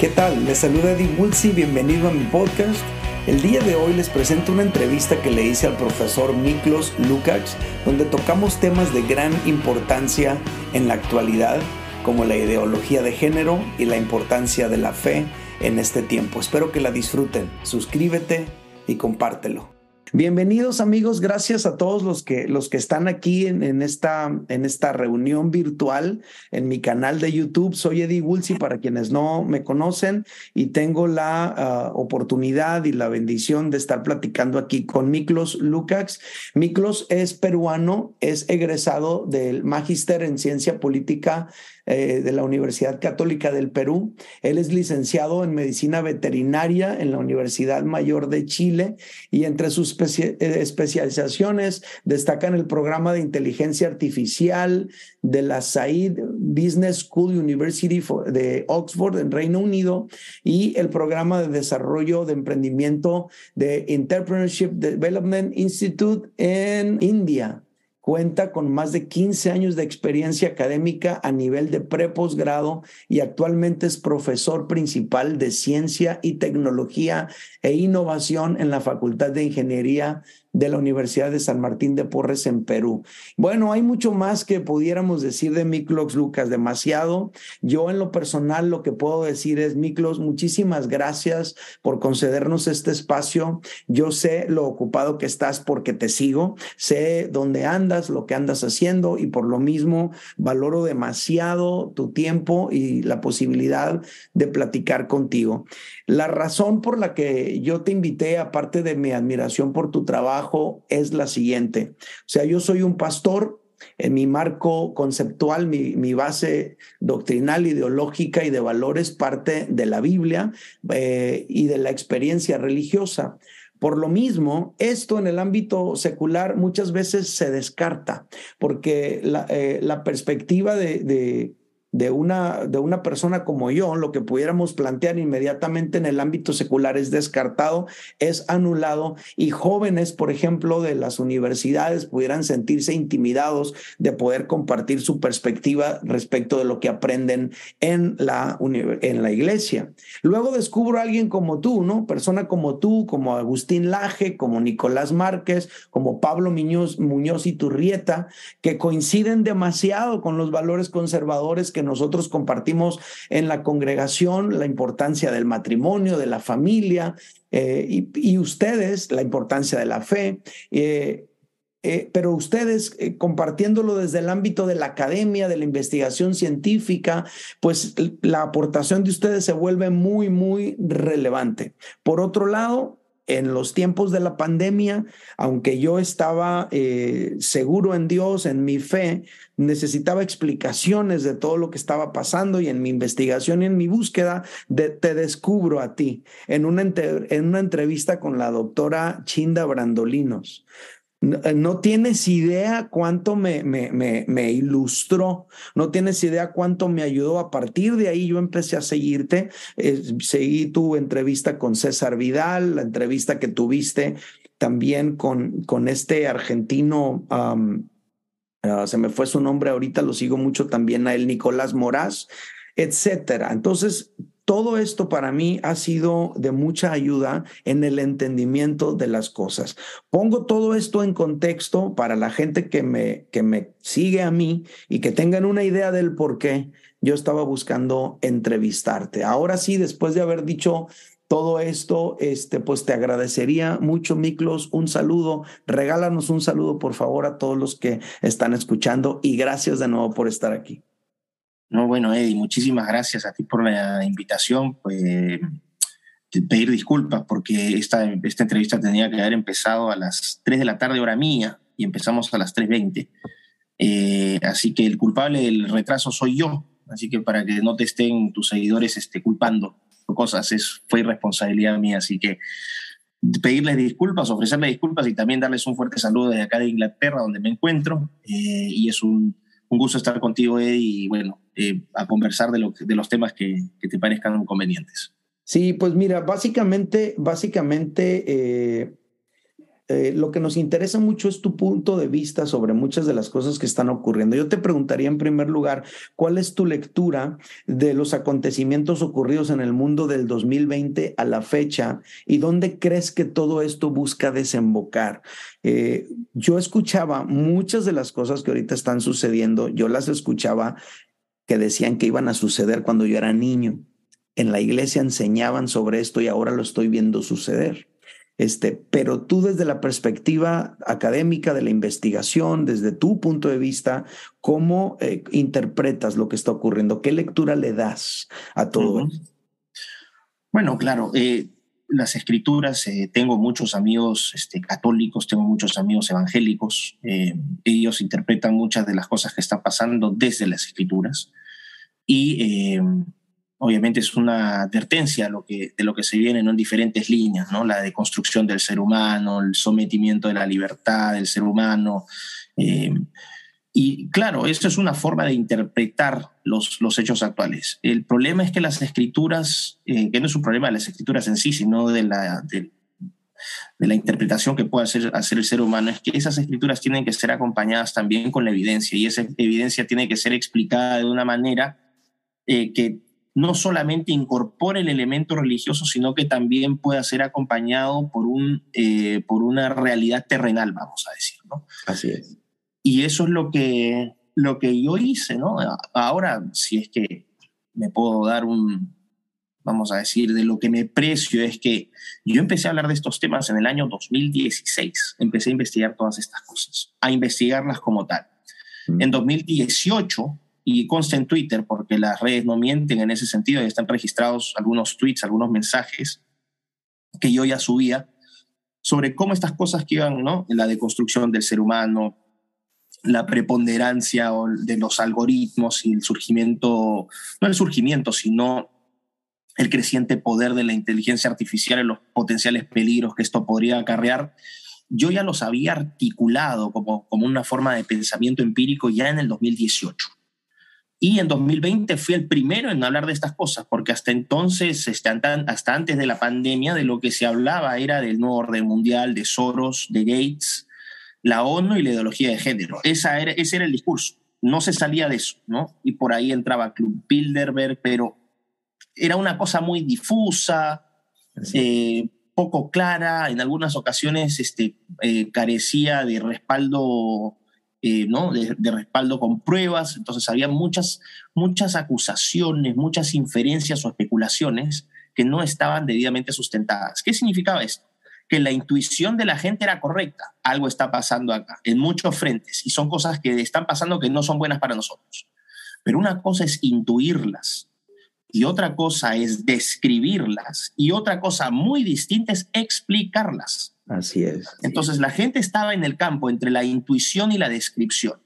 ¿Qué tal? Les saluda Eddie Woolsey, bienvenido a mi podcast. El día de hoy les presento una entrevista que le hice al profesor Miklos Lukács, donde tocamos temas de gran importancia en la actualidad, como la ideología de género y la importancia de la fe en este tiempo. Espero que la disfruten. Suscríbete y compártelo. Bienvenidos amigos, gracias a todos los que, los que están aquí en, esta, en esta reunión virtual en mi canal de YouTube. Soy Eddie Woolsey para quienes no me conocen y tengo la ah, oportunidad y la bendición de estar platicando aquí con Miklos Lukács. Miklos es peruano, es egresado del Magister en Ciencia Política eh, de la Universidad Católica del Perú. Él es licenciado en Medicina Veterinaria en la Universidad Mayor de Chile y entre sus eh, especializaciones destacan el programa de inteligencia artificial de la Said Business School University de Oxford en Reino Unido y el programa de desarrollo de emprendimiento de Entrepreneurship Development Institute en India. Cuenta con más de 15 años de experiencia académica a nivel de pre-posgrado y actualmente es profesor principal de ciencia y tecnología e innovación en la Facultad de Ingeniería de la Universidad de San Martín de Porres en Perú. Bueno, hay mucho más que pudiéramos decir de Miklos Lucas, demasiado. Yo en lo personal lo que puedo decir es, Miklos, muchísimas gracias por concedernos este espacio. Yo sé lo ocupado que estás porque te sigo, sé dónde andas, lo que andas haciendo y por lo mismo valoro demasiado tu tiempo y la posibilidad de platicar contigo. La razón por la que yo te invité, aparte de mi admiración por tu trabajo, es la siguiente. O sea, yo soy un pastor, en mi marco conceptual, mi, base doctrinal, ideológica y de valores parte de la Biblia eh, y de la experiencia religiosa. Por lo mismo, esto en el ámbito secular muchas veces se descarta, porque la, eh, perspectiva de de una, de una persona como yo, lo que pudiéramos plantear inmediatamente en el ámbito secular es descartado, es anulado y jóvenes, por ejemplo, de las universidades pudieran sentirse intimidados de poder compartir su perspectiva respecto de lo que aprenden en la, en la iglesia. Luego descubro a alguien como tú, ¿no? Persona como tú, como Agustín Laje, como Nicolás Márquez, como Pablo Muñoz, Muñoz y Turrieta, que coinciden demasiado con los valores conservadores que nosotros compartimos en la congregación, la importancia del matrimonio, de la familia, eh, y, ustedes, la importancia de la fe. Eh, eh, pero ustedes compartiéndolo desde el ámbito de la academia, de la investigación científica, pues la aportación de ustedes se vuelve muy, muy relevante. Por otro lado, en los tiempos de la pandemia, aunque yo estaba seguro en Dios, en mi fe, necesitaba explicaciones de todo lo que estaba pasando y en mi investigación y en mi búsqueda te descubro a ti en una, en una entrevista con la doctora Chinda Brandolinos. Eh, no, tienes idea cuánto me, me, me, ilustró, no tienes idea cuánto me ayudó. A partir de ahí yo empecé a seguirte, eh, seguí tu entrevista con César Vidal, la entrevista que tuviste también con, con este argentino, ah, se me fue su nombre ahorita, lo sigo mucho también a él, Nicolás Moraz, etcétera. Entonces, todo esto para mí ha sido de mucha ayuda en el entendimiento de las cosas. Pongo todo esto en contexto para la gente que me, que me sigue a mí y que tengan una idea del por qué yo estaba buscando entrevistarte. Ahora sí, después de haber dicho todo esto, este, pues te agradecería mucho, Miklos, un saludo. Regálanos un saludo, por favor, a todos los que están escuchando y gracias de nuevo por estar aquí. No, bueno, Eddie, muchísimas gracias a ti por la invitación. Pues, pedir disculpas porque esta, esta entrevista tenía que haber empezado a las 3 de la tarde, hora mía, y empezamos a las 3.20. Eh, así que el culpable del retraso soy yo. Así que para que no te estén tus seguidores este, culpando cosas, es, fue irresponsabilidad mía. Así que pedirles disculpas, ofrecerles disculpas y también darles un fuerte saludo desde acá de Inglaterra, donde me encuentro. Eh, y es un, un gusto estar contigo, Eddie, y bueno, eh, a conversar de, lo, de los temas que, te parezcan convenientes. Sí, pues mira, básicamente, básicamente, eh, eh, lo que nos interesa mucho es tu punto de vista sobre muchas de las cosas que están ocurriendo. Yo te preguntaría en primer lugar, ¿cuál es tu lectura de los acontecimientos ocurridos en el mundo del 2020 a la fecha y dónde crees que todo esto busca desembocar? Eh, yo escuchaba muchas de las cosas que ahorita están sucediendo, yo las escuchaba que decían que iban a suceder cuando yo era niño. En la iglesia enseñaban sobre esto y ahora lo estoy viendo suceder. Este, pero tú desde la perspectiva académica de la investigación, desde tu punto de vista, ¿cómo eh, interpretas lo que está ocurriendo? ¿Qué lectura le das a todo esto? Bueno, claro, eh, las escrituras, eh, tengo muchos amigos este, católicos, tengo muchos amigos evangélicos, ellos interpretan muchas de las cosas que están pasando desde las escrituras y obviamente es una advertencia lo que, de lo que se viene en diferentes líneas, ¿no? la deconstrucción del ser humano, el sometimiento de la libertad del ser humano. Eh, y claro, esto es una forma de interpretar los, los hechos actuales. El problema es que las escrituras, eh, que no es un problema de las escrituras en sí, sino de la, de, la interpretación que puede hacer, hacer el ser humano, es que esas escrituras tienen que ser acompañadas también con la evidencia y esa evidencia tiene que ser explicada de una manera eh, que no solamente incorpore el elemento religioso, sino que también pueda ser acompañado por, un, eh, por una realidad terrenal, vamos a decir. ¿no? Así es. Y eso es lo que, lo que yo hice, ¿no? Ahora, si es que me puedo dar un, vamos a decir, de lo que me precio, es que yo empecé a hablar de estos temas en el año 2016. Empecé a investigar todas estas cosas, a investigarlas como tal. Mm. En 2018 y consta en Twitter, porque las redes no mienten en ese sentido, y están registrados algunos tweets, algunos mensajes que yo ya subía sobre cómo estas cosas que iban, ¿no? La deconstrucción del ser humano, la preponderancia de los algoritmos y el surgimiento, no el surgimiento, sino el creciente poder de la inteligencia artificial y los potenciales peligros que esto podría acarrear, yo ya los había articulado como, como una forma de pensamiento empírico ya en el 2018. Y en 2020 fui el primero en hablar de estas cosas, porque hasta entonces, este, hasta antes de la pandemia, de lo que se hablaba era del nuevo orden mundial, de Soros, de Gates, la ONU y la ideología de género. Esa era, ese era el discurso. No se salía de eso, ¿no? Y por ahí entraba Club Bilderberg, pero era una cosa muy difusa, eh, poco clara, en algunas ocasiones este, eh, carecía de respaldo eh, ¿no? De, respaldo con pruebas. Entonces había muchas, muchas acusaciones, muchas inferencias o especulaciones que no estaban debidamente sustentadas. ¿Qué significaba esto? Que la intuición de la gente era correcta. Algo está pasando acá, en muchos frentes, y son cosas que están pasando que no son buenas para nosotros. Pero una cosa es intuirlas y otra cosa es describirlas y otra cosa muy distinta es explicarlas. Así es. Entonces la gente estaba en el campo entre la intuición y la descripción.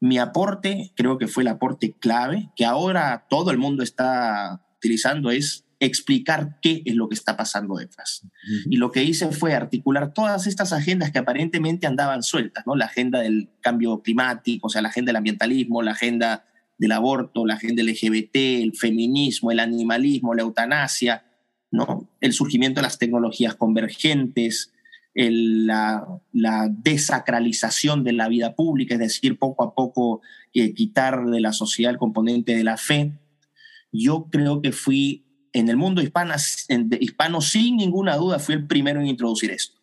Mi aporte, creo que fue el aporte clave, que ahora todo el mundo está utilizando, es explicar qué es lo que está pasando detrás. Y lo que hice fue articular todas estas agendas que aparentemente andaban sueltas, ¿no? La agenda del cambio climático, o sea, la agenda del ambientalismo, la agenda del aborto, la agenda LGBT, el feminismo, el animalismo, la eutanasia, ¿no? El surgimiento de las tecnologías convergentes, la, desacralización de la vida pública, es decir, poco a poco eh, quitar de la sociedad el componente de la fe. Yo creo que fui en el mundo hispano sin ninguna duda, fui el primero en introducir esto.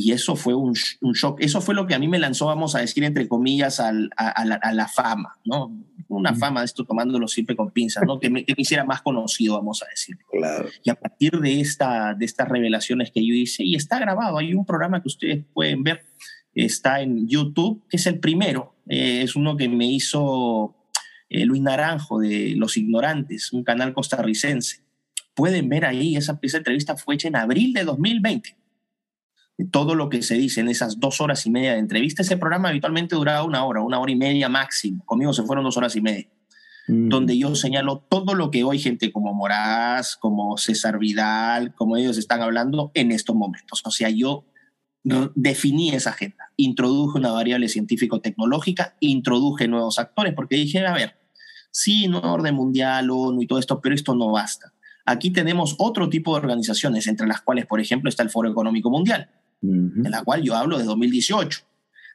Y eso fue un, shock. Eso fue lo que a mí me lanzó, vamos a decir, entre comillas, a, la, fama, ¿no? Una fama de esto tomándolo siempre con pinzas, ¿no? Que me, que hiciera más conocido, vamos a decir. Claro. Y a partir de, esta, de estas revelaciones que yo hice, y está grabado, hay un programa que ustedes pueden ver, está en YouTube, que es el primero, eh, es uno que me hizo eh, Luis Naranjo de Los Ignorantes, un canal costarricense. Pueden ver ahí, esa, esa entrevista fue hecha en abril de 2020 todo lo que se dice en esas dos horas y media de entrevista. Ese programa habitualmente duraba una hora, una hora y media máximo. Conmigo se fueron dos horas y media. Mm. Donde yo señalo todo lo que hoy gente como Moraz, como César Vidal, como ellos están hablando en estos momentos. O sea, yo definí esa agenda, introduje una variable científico-tecnológica, introduje nuevos actores, porque dije, a ver, sí, no orden mundial, ONU y todo esto, pero esto no basta. Aquí tenemos otro tipo de organizaciones, entre las cuales, por ejemplo, está el Foro Económico Mundial en la cual yo hablo de 2018.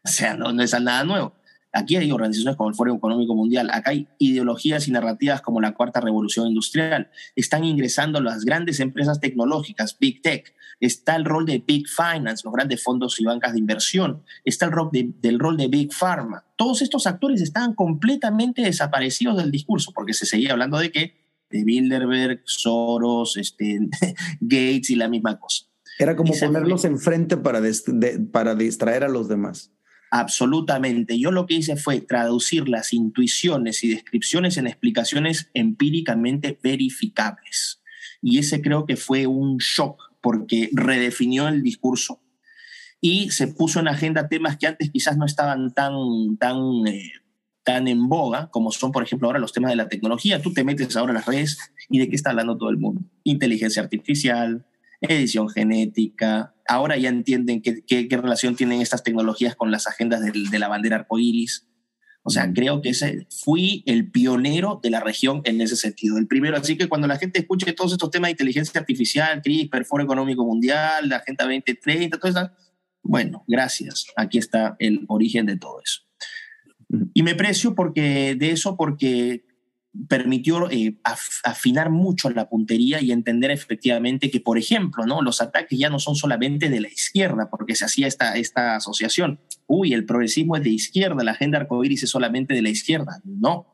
O sea, no, no es nada nuevo. Aquí hay organizaciones como el Foro Económico Mundial, acá hay ideologías y narrativas como la Cuarta Revolución Industrial. Están ingresando las grandes empresas tecnológicas, Big Tech. Está el rol de Big Finance, los grandes fondos y bancas de inversión. Está el rol de, del rol de Big Pharma. Todos estos actores estaban completamente desaparecidos del discurso porque se seguía hablando de que de Bilderberg, Soros, este, Gates y la misma cosa. Era como ponerlos enfrente para, para distraer a los demás. Absolutamente. Yo lo que hice fue traducir las intuiciones y descripciones en explicaciones empíricamente verificables. Y ese creo que fue un shock porque redefinió el discurso y se puso en agenda temas que antes quizás no estaban tan, tan, eh, tan en boga, como son, por ejemplo, ahora los temas de la tecnología. Tú te metes ahora en las redes y de qué está hablando todo el mundo. Inteligencia artificial, edición genética. Ahora ya entienden qué, qué, relación tienen estas tecnologías con las agendas de, la bandera arcoíris. O sea, creo que ese, fui el pionero de la región en ese sentido, el primero. Así que cuando la gente escuche todos estos temas de inteligencia artificial, CRISPR, Foro Económico Mundial, la Agenda 2030, todo eso, bueno, gracias. Aquí está el origen de todo eso. Y me precio porque, de eso porque permitió eh, afinar mucho la puntería y entender efectivamente que, por ejemplo, ¿no? los ataques ya no son solamente de la izquierda, porque se hacía esta, esta asociación. Uy, el progresismo es de izquierda, la agenda arcoíris es solamente de la izquierda. No,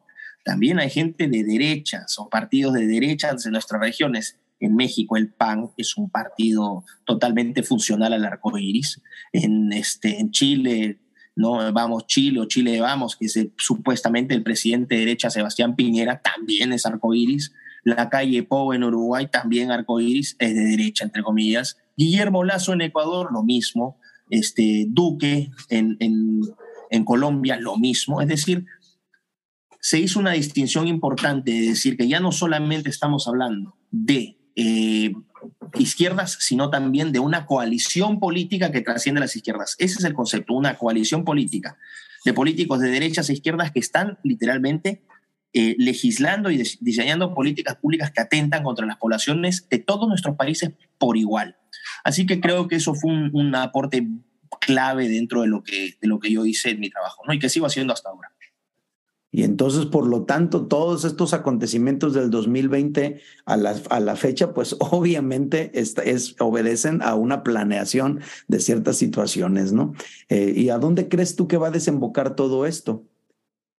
también hay gente de derechas o partidos de derechas en nuestras regiones. En México el PAN es un partido totalmente funcional al arcoíris. En, este, en Chile no vamos Chile o Chile vamos, que es supuestamente el presidente de derecha Sebastián Piñera, también es arcoíris. La calle Pou en Uruguay, también arcoíris, es de derecha, entre comillas. Guillermo Lazo en Ecuador, lo mismo. Este, Duque en, en, en Colombia, lo mismo. Es decir, se hizo una distinción importante de decir que ya no solamente estamos hablando de eh, izquierdas, sino también de una coalición política que trasciende las izquierdas. Ese es el concepto, una coalición política de políticos de derechas e izquierdas que están literalmente eh, legislando y diseñando políticas públicas que atentan contra las poblaciones de todos nuestros países por igual. Así que creo que eso fue un, aporte clave dentro de lo, que, de lo que yo hice en mi trabajo ¿no? y que sigo haciendo hasta ahora. Y entonces, por lo tanto, todos estos acontecimientos del 2020 a la, a la fecha, pues obviamente es, obedecen a una planeación de ciertas situaciones, ¿no? Eh, ¿Y a dónde crees tú que va a desembocar todo esto?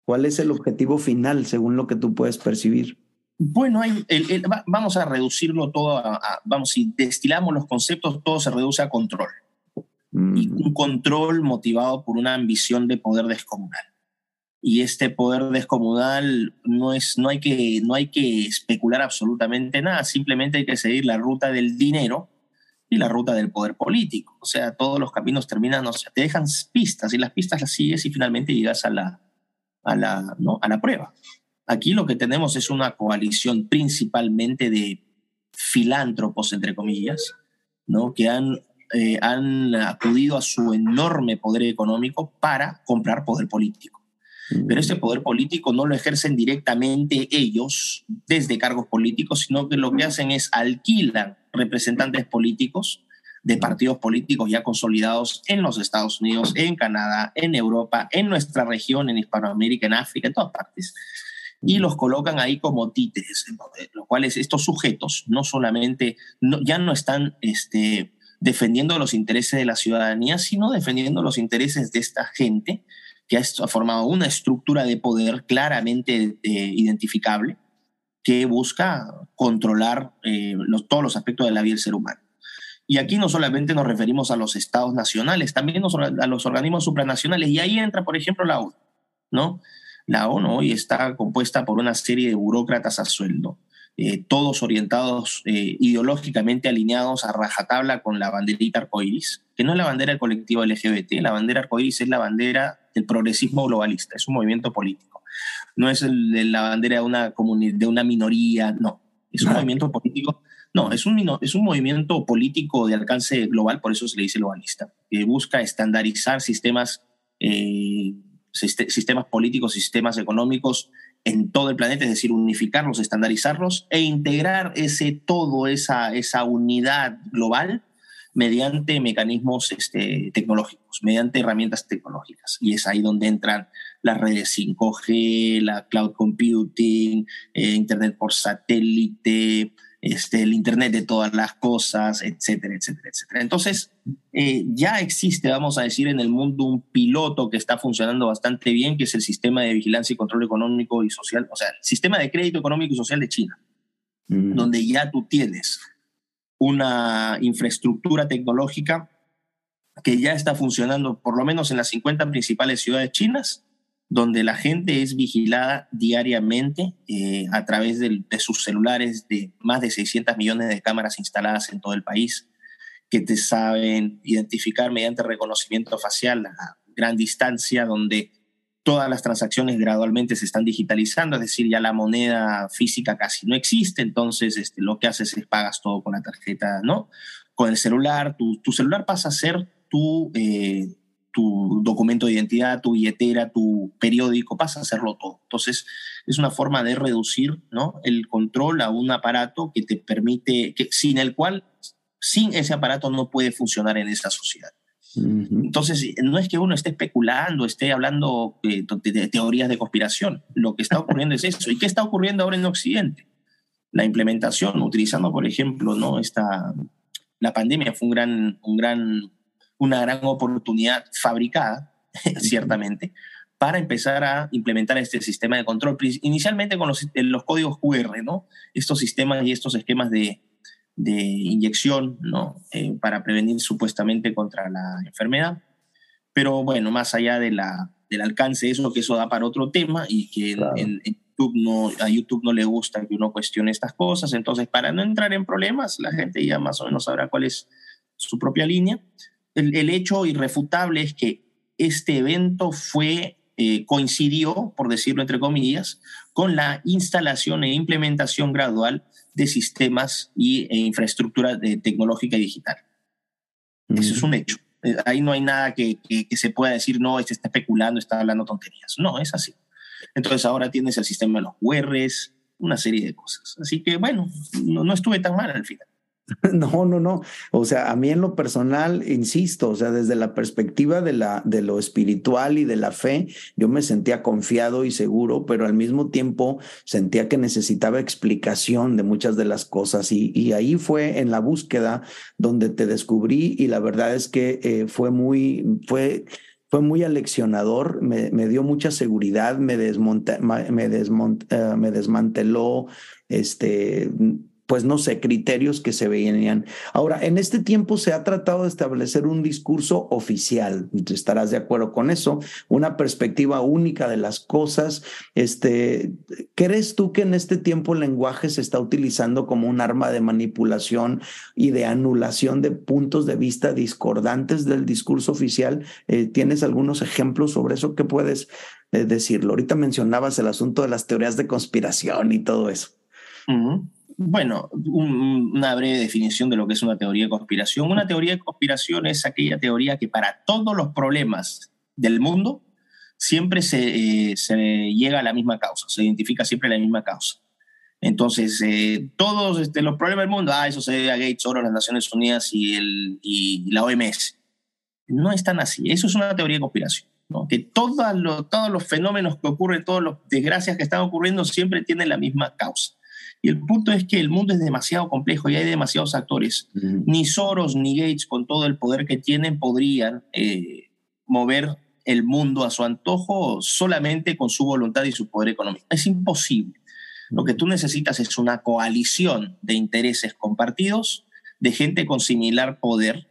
¿Cuál es el objetivo final según lo que tú puedes percibir? Bueno, vamos a reducirlo todo a, vamos, si destilamos los conceptos, todo se reduce a control. Y mm. un control motivado por una ambición de poder descomunal y este poder descomunal no, es, no, hay que, no hay que especular absolutamente nada, simplemente hay que seguir la ruta del dinero y la ruta del poder político. O sea, todos los caminos terminan, o sea, te dejan pistas y las pistas las sigues y finalmente llegas a la, a la, ¿no? a la prueba. Aquí lo que tenemos es una coalición principalmente de filántropos, entre comillas, ¿no? que han, eh, han acudido a su enorme poder económico para comprar poder político. Pero ese poder político no lo ejercen directamente ellos desde cargos políticos, sino que lo que hacen es alquilan representantes políticos de partidos políticos ya consolidados en los Estados Unidos, en Canadá, en Europa, en nuestra región, en Hispanoamérica, en África, en todas partes. Y los colocan ahí como títeres, los cuales estos sujetos no solamente, ya no están este, defendiendo los intereses de la ciudadanía, sino defendiendo los intereses de esta gente que ha formado una estructura de poder claramente eh, identificable que busca controlar eh, todos los aspectos de la vida del ser humano. Y aquí no solamente nos referimos a los estados nacionales, también a los organismos supranacionales. Y ahí entra, por ejemplo, la ONU. ¿no? La ONU hoy está compuesta por una serie de burócratas a sueldo, eh, todos orientados ideológicamente alineados a rajatabla con la banderita arcoíris, que no es la bandera del colectivo LGBT, la bandera arcoíris es la bandera del progresismo globalista, es un movimiento político. No es el de la bandera de una, de una minoría, no. Es un movimiento político, no, es un, es un movimiento político de alcance global, por eso se le dice globalista, que busca estandarizar sistemas, eh, sistemas políticos, sistemas económicos en todo el planeta, es decir, unificarlos, estandarizarlos e integrar ese todo, esa, esa unidad global mediante mecanismos este, tecnológicos, mediante herramientas tecnológicas. Y es ahí donde entran las redes 5G, la cloud computing, eh, Internet por satélite, este, el Internet de todas las cosas, etcétera, etcétera, etcétera. Entonces, eh, ya existe, vamos a decir, en el mundo un piloto que está funcionando bastante bien, que es el sistema de vigilancia y control económico y social, o sea, el sistema de crédito económico y social de China, mm. donde ya tú tienes una infraestructura tecnológica que ya está funcionando por lo menos en las 50 principales ciudades chinas donde la gente es vigilada diariamente eh, a través de, sus celulares de más de 600 millones de cámaras instaladas en todo el país, que te saben identificar mediante reconocimiento facial a gran distancia, donde todas las transacciones gradualmente se están digitalizando, es decir, ya la moneda física casi no existe, entonces este, lo que haces es pagas todo con la tarjeta, ¿no? Con el celular, tu, celular pasa a ser tu... Eh, tu documento de identidad, tu billetera, tu periódico, pasa a hacerlo todo. Entonces, es una forma de reducir ¿no? el control a un aparato que te permite, que, sin el cual, sin ese aparato no puede funcionar en esa sociedad. Entonces, no es que uno esté especulando, esté hablando de, de, teorías de conspiración. Lo que está ocurriendo es eso. ¿Y qué está ocurriendo ahora en Occidente? La implementación, utilizando, por ejemplo, ¿no? Esta, la pandemia fue un gran, un gran una gran oportunidad fabricada, ciertamente, para empezar a implementar este sistema de control, inicialmente con los, los códigos QR, ¿no? Estos sistemas y estos esquemas de, de inyección, ¿no? Eh, para prevenir supuestamente contra la enfermedad. Pero bueno, más allá de la, del alcance de eso, que eso da para otro tema y que en, YouTube no, a YouTube no le gusta que uno cuestione estas cosas. Entonces, para no entrar en problemas, la gente ya más o menos sabrá cuál es su propia línea el, hecho irrefutable es que este evento fue, eh, coincidió, por decirlo entre comillas, con la instalación e implementación gradual de sistemas y, e infraestructura de, tecnológica y digital. Eso es un hecho. Eh, ahí no hay nada que, se pueda decir, no, este está especulando, está hablando tonterías. No, es así. Entonces ahora tienes el sistema de los URs, una serie de cosas. Así que bueno, no, no estuve tan mal al final. No, no, no. O sea, a mí en lo personal, insisto, o sea, desde la perspectiva de, la, de lo espiritual y de la fe, yo me sentía confiado y seguro, pero al mismo tiempo sentía que necesitaba explicación de muchas de las cosas. Y, ahí fue en la búsqueda donde te descubrí y la verdad es que eh, fue muy, fue fue muy aleccionador, me, me, dio mucha seguridad, me, desmonta, me, desmont, uh, me desmanteló este, pues no sé, criterios que se veían. Ahora, en este tiempo se ha tratado de establecer un discurso oficial, estarás de acuerdo con eso, una perspectiva única de las cosas. Este, ¿Crees tú que en este tiempo el lenguaje se está utilizando como un arma de manipulación y de anulación de puntos de vista discordantes del discurso oficial? Eh, ¿Tienes algunos ejemplos sobre eso? ¿Qué puedes eh, decirlo? Ahorita mencionabas el asunto de las teorías de conspiración y todo eso. Bueno, una breve definición de lo que es una teoría de conspiración. Una teoría de conspiración es aquella teoría que para todos los problemas del mundo siempre se, eh, llega a la misma causa, se identifica siempre la misma causa. Entonces, eh, todos este, los problemas del mundo, ah, eso se debe a Gates, Oro, las Naciones Unidas y, la OMS. No es tan así. Eso es una teoría de conspiración. ¿no? Que todos los fenómenos que ocurren, todas las desgracias que están ocurriendo, siempre tienen la misma causa. Y el punto es que el mundo es demasiado complejo y hay demasiados actores. Ni Soros ni Gates, con todo el poder que tienen, podrían eh, mover el mundo a su antojo solamente con su voluntad y su poder económico. Es imposible. Lo que tú necesitas es una coalición de intereses compartidos, de gente con similar poder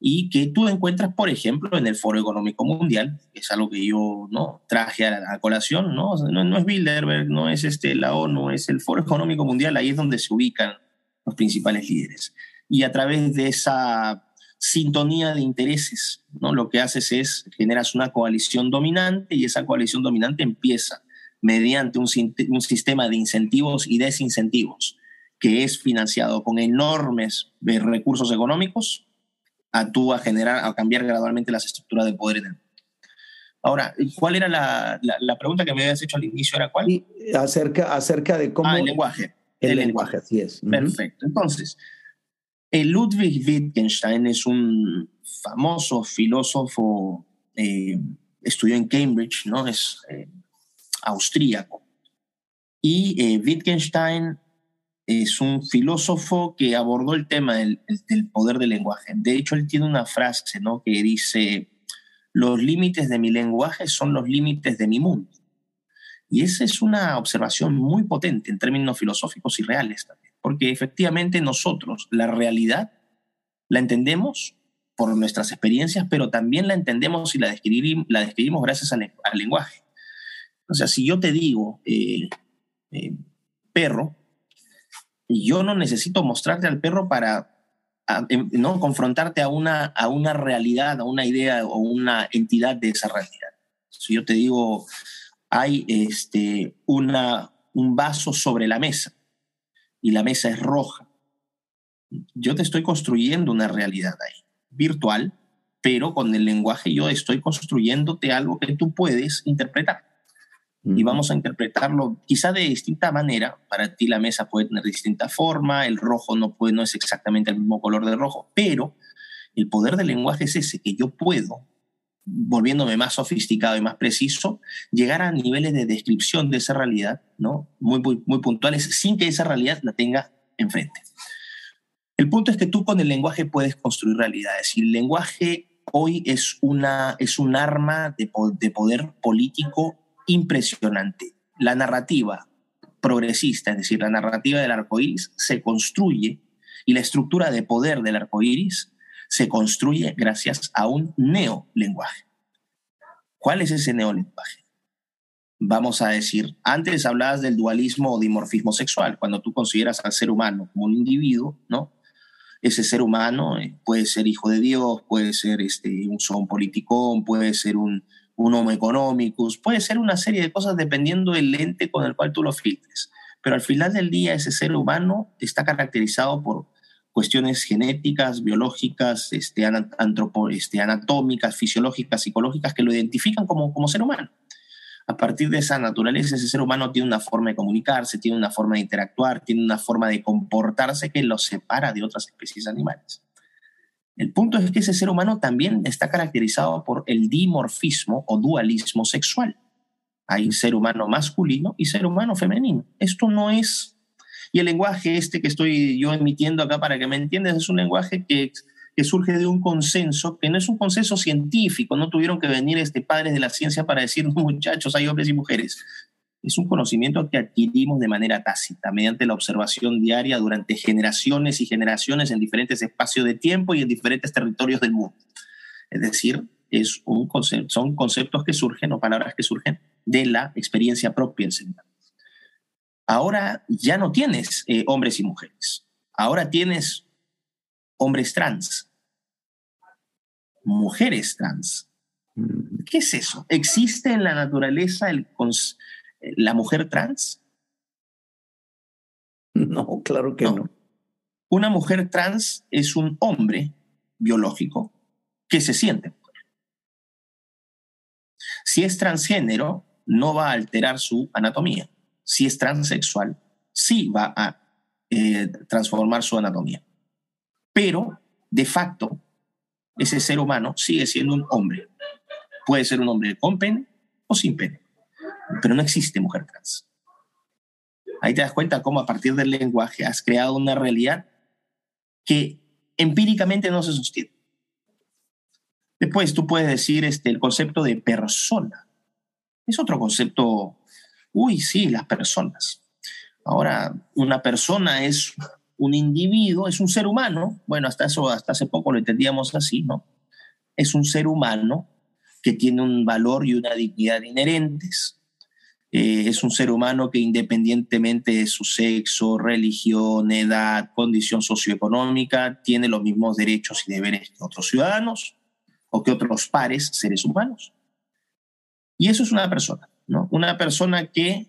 y que tú encuentras, por ejemplo, en el Foro Económico Mundial, que es algo que yo ¿no? traje a la colación, ¿no? no, es Bilderberg, no es este, la ONU, es el Foro Económico Mundial, ahí es donde se ubican los principales líderes. Y a través de esa sintonía de intereses, ¿no? lo que haces es generas una coalición dominante y esa coalición dominante empieza mediante un, un sistema de incentivos y desincentivos que es financiado con enormes eh, recursos económicos actúa a generar, a cambiar gradualmente las estructuras de poder en el. Ahora, ¿cuál era la, la, pregunta que me habías hecho al inicio? ¿Era cuál? acerca, acerca de cómo... Ah, el lenguaje. El, lenguaje, así es. Perfecto. Entonces, El Ludwig Wittgenstein es un famoso filósofo, eh, estudió en Cambridge, ¿no? Es eh, austríaco. Y eh, Wittgenstein es un filósofo que abordó el tema del, del, poder del lenguaje. De hecho, él tiene una frase ¿no? que dice, los límites de mi lenguaje son los límites de mi mundo. Y esa es una observación muy potente en términos filosóficos y reales también, porque efectivamente nosotros la realidad la entendemos por nuestras experiencias, pero también la entendemos y la describimos, la describimos gracias al, lenguaje. O sea, si yo te digo eh, eh, perro, yo no necesito mostrarte al perro para em, no confrontarte a una, a una realidad, a una idea o una entidad de esa realidad. Si yo te digo, hay este, una, un vaso sobre la mesa y la mesa es roja, yo te estoy construyendo una realidad ahí, virtual, pero con el lenguaje yo estoy construyéndote algo que tú puedes interpretar y vamos a interpretarlo quizá de distinta manera. Para ti la mesa puede tener distinta forma, el rojo no, puede, no es exactamente el mismo color de rojo, pero el poder del lenguaje es ese, que yo puedo, volviéndome más sofisticado y más preciso, llegar a niveles de descripción de esa realidad, ¿no? Muy, muy, muy puntuales, sin que esa realidad la tenga enfrente. El punto es que tú con el lenguaje puedes construir realidades y el lenguaje hoy es, una, es un arma de, de poder político impresionante. La narrativa progresista, es decir, la narrativa del arco iris, se construye y la estructura de poder del arco iris se construye gracias a un neolenguaje. ¿Cuál es ese neolenguaje? Vamos a decir, antes hablabas del dualismo o dimorfismo sexual, cuando tú consideras al ser humano como un individuo, ¿no? Ese ser humano eh, puede ser hijo de Dios, puede ser este, un son politicón, puede ser un, un homo economicus, puede ser una serie de cosas dependiendo del lente con el cual tú lo filtres. Pero al final del día ese ser humano está caracterizado por cuestiones genéticas, biológicas, este, antropo, este, anatómicas, fisiológicas, psicológicas que lo identifican como, como ser humano. A partir de esa naturaleza, ese ser humano tiene una forma de comunicarse, tiene una forma de interactuar, tiene una forma de comportarse que lo separa de otras especies animales. El punto es que ese ser humano también está caracterizado por el dimorfismo o dualismo sexual. Hay ser humano masculino y ser humano femenino. Esto no es... Y el lenguaje este que estoy yo emitiendo acá para que me entiendas es un lenguaje que, que surge de un consenso, que no es un consenso científico, no tuvieron que venir este, padres de la ciencia para decir, muchachos, hay hombres y mujeres es un conocimiento que adquirimos de manera tácita, mediante la observación diaria durante generaciones y generaciones en diferentes espacios de tiempo y en diferentes territorios del mundo. Es decir, es un concepto, son conceptos que surgen o palabras que surgen de la experiencia propia humano. Ahora ya no tienes eh, hombres y mujeres, ahora tienes hombres trans, mujeres trans. Mm. ¿Qué es eso? ¿Existe en la naturaleza el, concepto la mujer trans? No, claro que no. Una mujer trans es un hombre biológico que se siente mujer. Si es transgénero, no va a alterar su anatomía. Si es transexual, sí va a eh, transformar su anatomía. Pero, de facto, ese ser humano sigue siendo un hombre. Puede ser un hombre con pene o sin pene pero no existe mujer trans. Ahí te das cuenta cómo a partir del lenguaje has creado una realidad que empíricamente no se sostiene. Después tú puedes decir este, el concepto de persona. Es otro concepto, uy, sí, las personas. Ahora, una persona es un individuo, es un ser humano. Bueno, hasta eso, hasta hace poco lo entendíamos así, ¿no? Es un ser humano que tiene un valor y una dignidad inherentes, eh, es un ser humano que independientemente de su sexo, religión, edad, condición socioeconómica, tiene los mismos derechos y deberes que otros ciudadanos o que otros pares seres humanos. Y eso es una persona, ¿no? Una persona que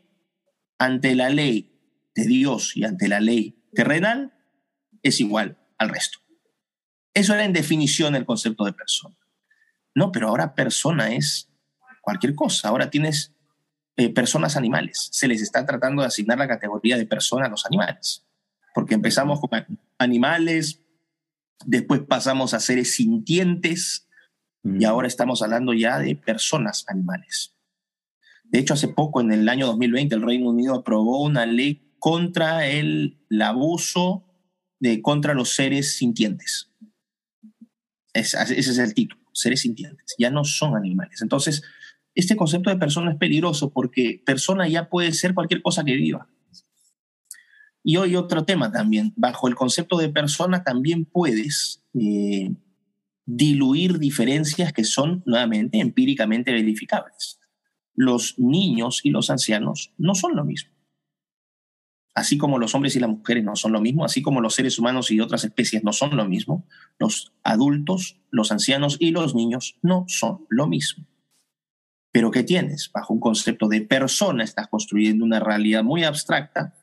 ante la ley de Dios y ante la ley terrenal es igual al resto. Eso era en definición el concepto de persona. No, pero ahora persona es cualquier cosa. Ahora tienes eh, personas animales. Se les está tratando de asignar la categoría de persona a los animales. Porque empezamos con animales, después pasamos a seres sintientes y Mm. ahora estamos hablando ya de personas animales. De hecho, hace poco, en el año 2020, el Reino Unido aprobó una ley contra el, el abuso de, contra los seres sintientes. Es- ese es el título, seres sintientes. Ya no son animales. Entonces, este concepto de persona es peligroso porque persona ya puede ser cualquier cosa que viva. Y hoy otro tema también. Bajo el concepto de persona también puedes eh, diluir diferencias que son nuevamente empíricamente verificables. Los niños y los ancianos no son lo mismo. Así como los hombres y las mujeres no son lo mismo, así como los seres humanos y otras especies no son lo mismo, los adultos, los ancianos y los niños no son lo mismo. Pero ¿qué tienes? Bajo un concepto de persona estás construyendo una realidad muy abstracta.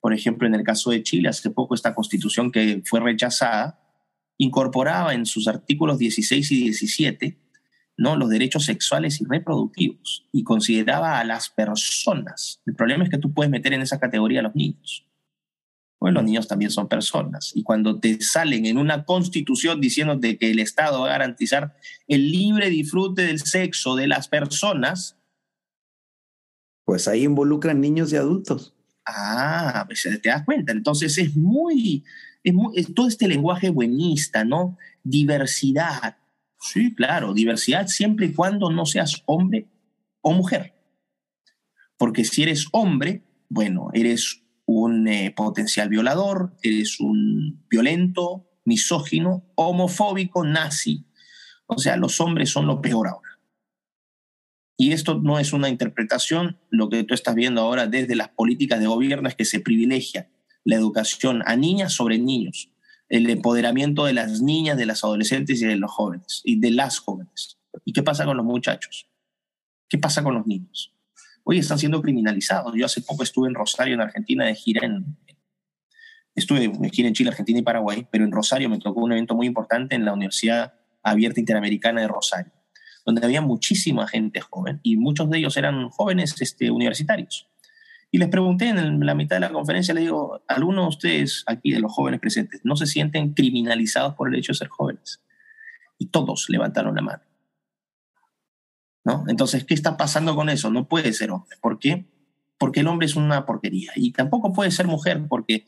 Por ejemplo, en el caso de Chile, hace poco esta constitución que fue rechazada incorporaba en sus artículos 16 y 17 ¿no? los derechos sexuales y reproductivos y consideraba a las personas. El problema es que tú puedes meter en esa categoría a los niños. Pues los niños también son personas. Y cuando te salen en una constitución diciéndote que el Estado va a garantizar el libre disfrute del sexo de las personas, Pues ahí involucran niños y adultos. Ah, pues te das cuenta. Entonces es muy, es muy es todo este lenguaje buenista, ¿no? Diversidad. Sí, claro, diversidad siempre y cuando no seas hombre o mujer. Porque si eres hombre, bueno, eres un eh, potencial violador, eres un violento, misógino, homofóbico, nazi. O sea, los hombres son lo peor ahora. Y esto no es una interpretación, lo que tú estás viendo ahora desde las políticas de gobierno es que se privilegia la educación a niñas sobre niños, el empoderamiento de las niñas, de las adolescentes y de los jóvenes, y de las jóvenes. ¿Y qué pasa con los muchachos? ¿Qué pasa con los niños? Hoy están siendo criminalizados. Yo hace poco estuve en Rosario, en Argentina, de gira en... Estuve de gira en Chile, Argentina y Paraguay, pero en Rosario me tocó un evento muy importante en la Universidad Abierta Interamericana de Rosario donde había muchísima gente joven y muchos de ellos eran jóvenes este, universitarios. Y les pregunté en la mitad de la conferencia, le digo, ¿algunos de ustedes aquí de los jóvenes presentes no se sienten criminalizados por el hecho de ser jóvenes? Y todos levantaron la mano. ¿No? Entonces, ¿qué está pasando con eso? No puede ser hombre. ¿Por qué? Porque el hombre es una porquería. Y tampoco puede ser mujer, porque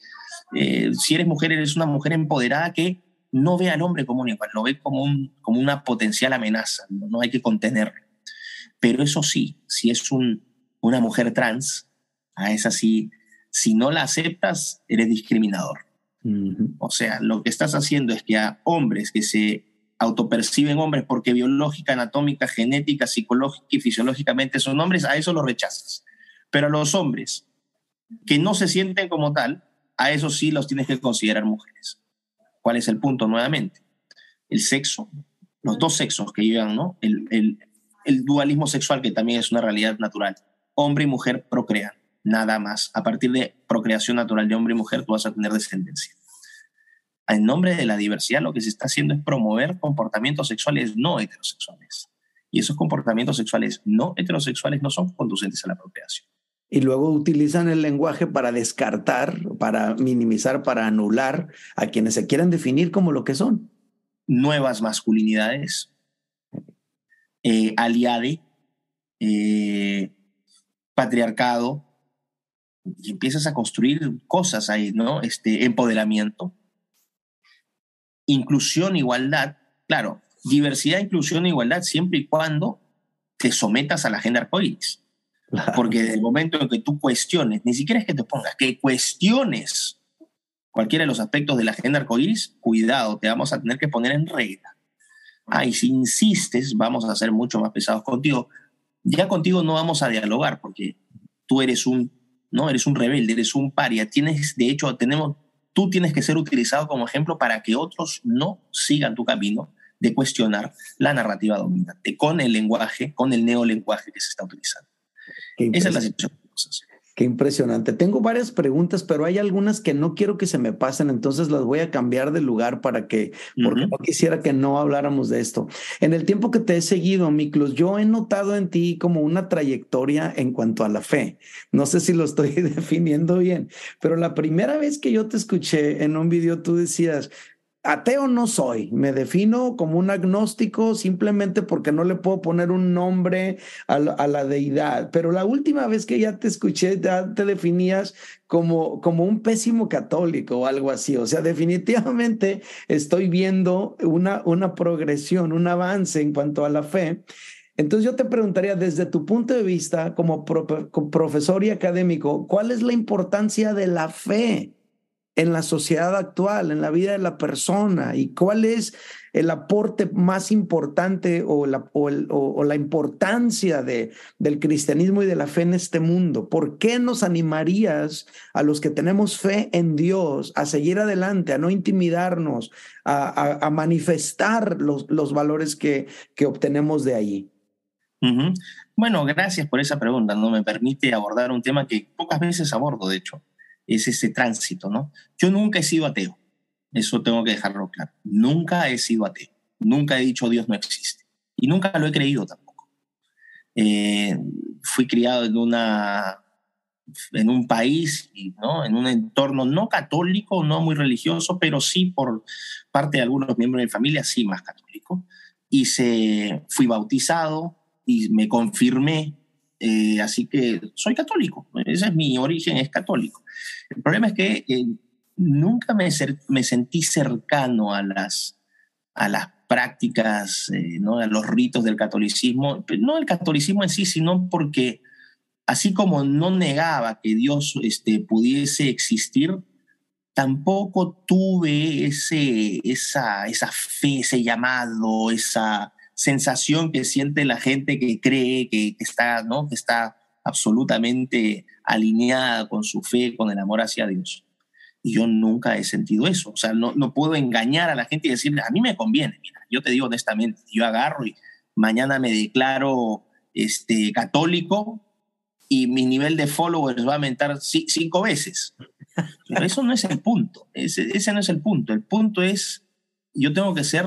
eh, si eres mujer, eres una mujer empoderada que no ve al hombre como un igual, lo ve como, un, como una potencial amenaza, no, no hay que contenerlo. Pero eso sí, si es un, una mujer trans, a esa sí, si no la aceptas, eres discriminador. Uh -huh. O sea, lo que estás haciendo es que a hombres que se autoperciben hombres porque biológica, anatómica, genética, psicológica y fisiológicamente son hombres, a eso los rechazas. Pero a los hombres que no se sienten como tal, a eso sí los tienes que considerar mujeres. ¿Cuál es el punto nuevamente? El sexo, los dos sexos que llevan, ¿no? El, el, dualismo sexual, que también es una realidad natural. Hombre y mujer procrean, nada más. A partir de procreación natural de hombre y mujer, tú vas a tener descendencia. En nombre de la diversidad, lo que se está haciendo es promover comportamientos sexuales no heterosexuales. Y esos comportamientos sexuales no heterosexuales no son conducentes a la procreación y luego utilizan el lenguaje para descartar, para minimizar, para anular a quienes se quieran definir como lo que son. Nuevas masculinidades, eh, aliade, eh, patriarcado, y empiezas a construir cosas ahí, ¿no? Este empoderamiento, inclusión, igualdad, claro, diversidad, inclusión, igualdad, siempre y cuando te sometas a la agenda arcoíris. Claro. Porque desde el momento en que tú cuestiones, ni siquiera es que te pongas, que cuestiones cualquiera de los aspectos de la agenda arcoíris, cuidado, te vamos a tener que poner en regla. Ah, y si insistes, vamos a ser mucho más pesados contigo. Ya contigo no vamos a dialogar porque tú eres un, no, eres un rebelde, eres un paria. Tienes, de hecho, tenemos, tú tienes que ser utilizado como ejemplo para que otros no sigan tu camino de cuestionar la narrativa dominante con el lenguaje, con el neolenguaje que se está utilizando. Esa es la situación. Qué impresionante. Tengo varias preguntas, pero hay algunas que no quiero que se me pasen, entonces las voy a cambiar de lugar para que, porque uh -huh. no quisiera que no habláramos de esto. En el tiempo que te he seguido, Miklos, yo he notado en ti como una trayectoria en cuanto a la fe. No sé si lo estoy definiendo bien, pero la primera vez que yo te escuché en un video, tú decías, ateo no soy, me defino como un agnóstico simplemente porque no le puedo poner un nombre a la, deidad. Pero la última vez que ya te escuché, ya te definías como, como un pésimo católico o algo así. O sea, definitivamente estoy viendo una, una progresión, un avance en cuanto a la fe. Entonces yo te preguntaría, desde tu punto de vista como profesor y académico, ¿cuál es la importancia de la fe? En la sociedad actual, en la vida de la persona y cuál es el aporte más importante o la, importancia de, del cristianismo y de la fe en este mundo. ¿Por qué nos animarías a los que tenemos fe en Dios a seguir adelante, a no intimidarnos, a, manifestar los, valores que obtenemos de allí? Bueno, gracias por esa pregunta. No me permite abordar un tema que pocas veces abordo, de hecho es ese tránsito, ¿no? Yo nunca he sido ateo, eso tengo que dejarlo claro. Nunca he sido ateo, nunca he dicho Dios no existe y nunca lo he creído tampoco. Eh, fui criado en, una, en un país, ¿no? en un entorno no católico, no muy religioso, pero sí por parte de algunos miembros de mi familia, sí más católico. Y se, fui bautizado y me confirmé eh, así que soy católico, ese es mi origen, es católico. El problema es que eh, nunca me, sentí cercano a las, a las prácticas, eh, ¿no? a los ritos del catolicismo, no el catolicismo en sí, sino porque así como no negaba que Dios este, pudiese existir, tampoco tuve ese, esa, esa fe, ese llamado, esa, sensación que siente la gente que cree que, está, ¿no? que está absolutamente alineada con su fe, con el amor hacia Dios. Y yo nunca he sentido eso. O sea, no, no puedo engañar a la gente y decirle, a mí me conviene. Yo te digo honestamente, yo agarro y mañana me declaro este, católico y mi nivel de followers va a aumentar cinco veces. Pero eso no es el punto. Ese, ese no es el punto. El punto es, yo tengo que ser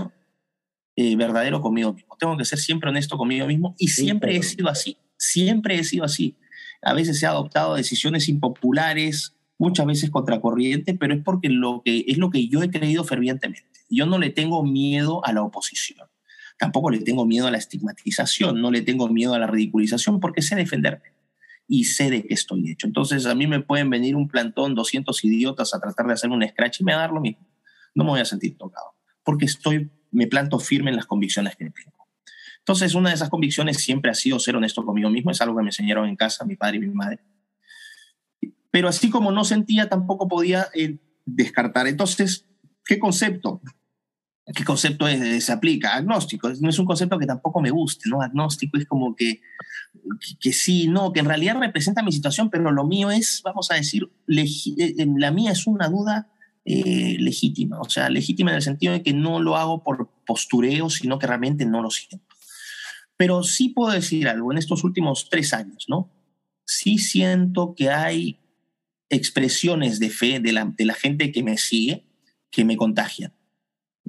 eh, verdadero conmigo mismo. Tengo que ser siempre honesto conmigo mismo y siempre he sido así. Siempre he sido así. A veces he adoptado decisiones impopulares, muchas veces contracorriente, pero es porque lo que, es lo que yo he creído fervientemente. Yo no le tengo miedo a la oposición. Tampoco le tengo miedo a la estigmatización, no le tengo miedo a la ridiculización porque sé defenderme y sé de qué estoy hecho. Entonces a mí me pueden venir un plantón, 200 idiotas a tratar de hacer un scratch y me va a dar lo mismo. No me voy a sentir tocado porque estoy me planto firme en las convicciones que tengo. Entonces, una de esas convicciones siempre ha sido ser honesto conmigo mismo, es algo que me enseñaron en casa mi padre y mi madre. Pero así como no sentía, tampoco podía eh, descartar. Entonces, ¿qué concepto? ¿Qué concepto es, se aplica? Agnóstico. No es un concepto que tampoco me guste, ¿no? Agnóstico es como que, que, sí, no, que en realidad representa mi situación, pero lo mío es, vamos a decir, eh, la mía es una duda eh, legítima, o sea, legítima en el sentido de que no lo hago por postureo, sino que realmente no lo siento. Pero sí puedo decir algo en estos últimos tres años, ¿no? Sí siento que hay expresiones de fe de la, de la gente que me sigue que me contagian.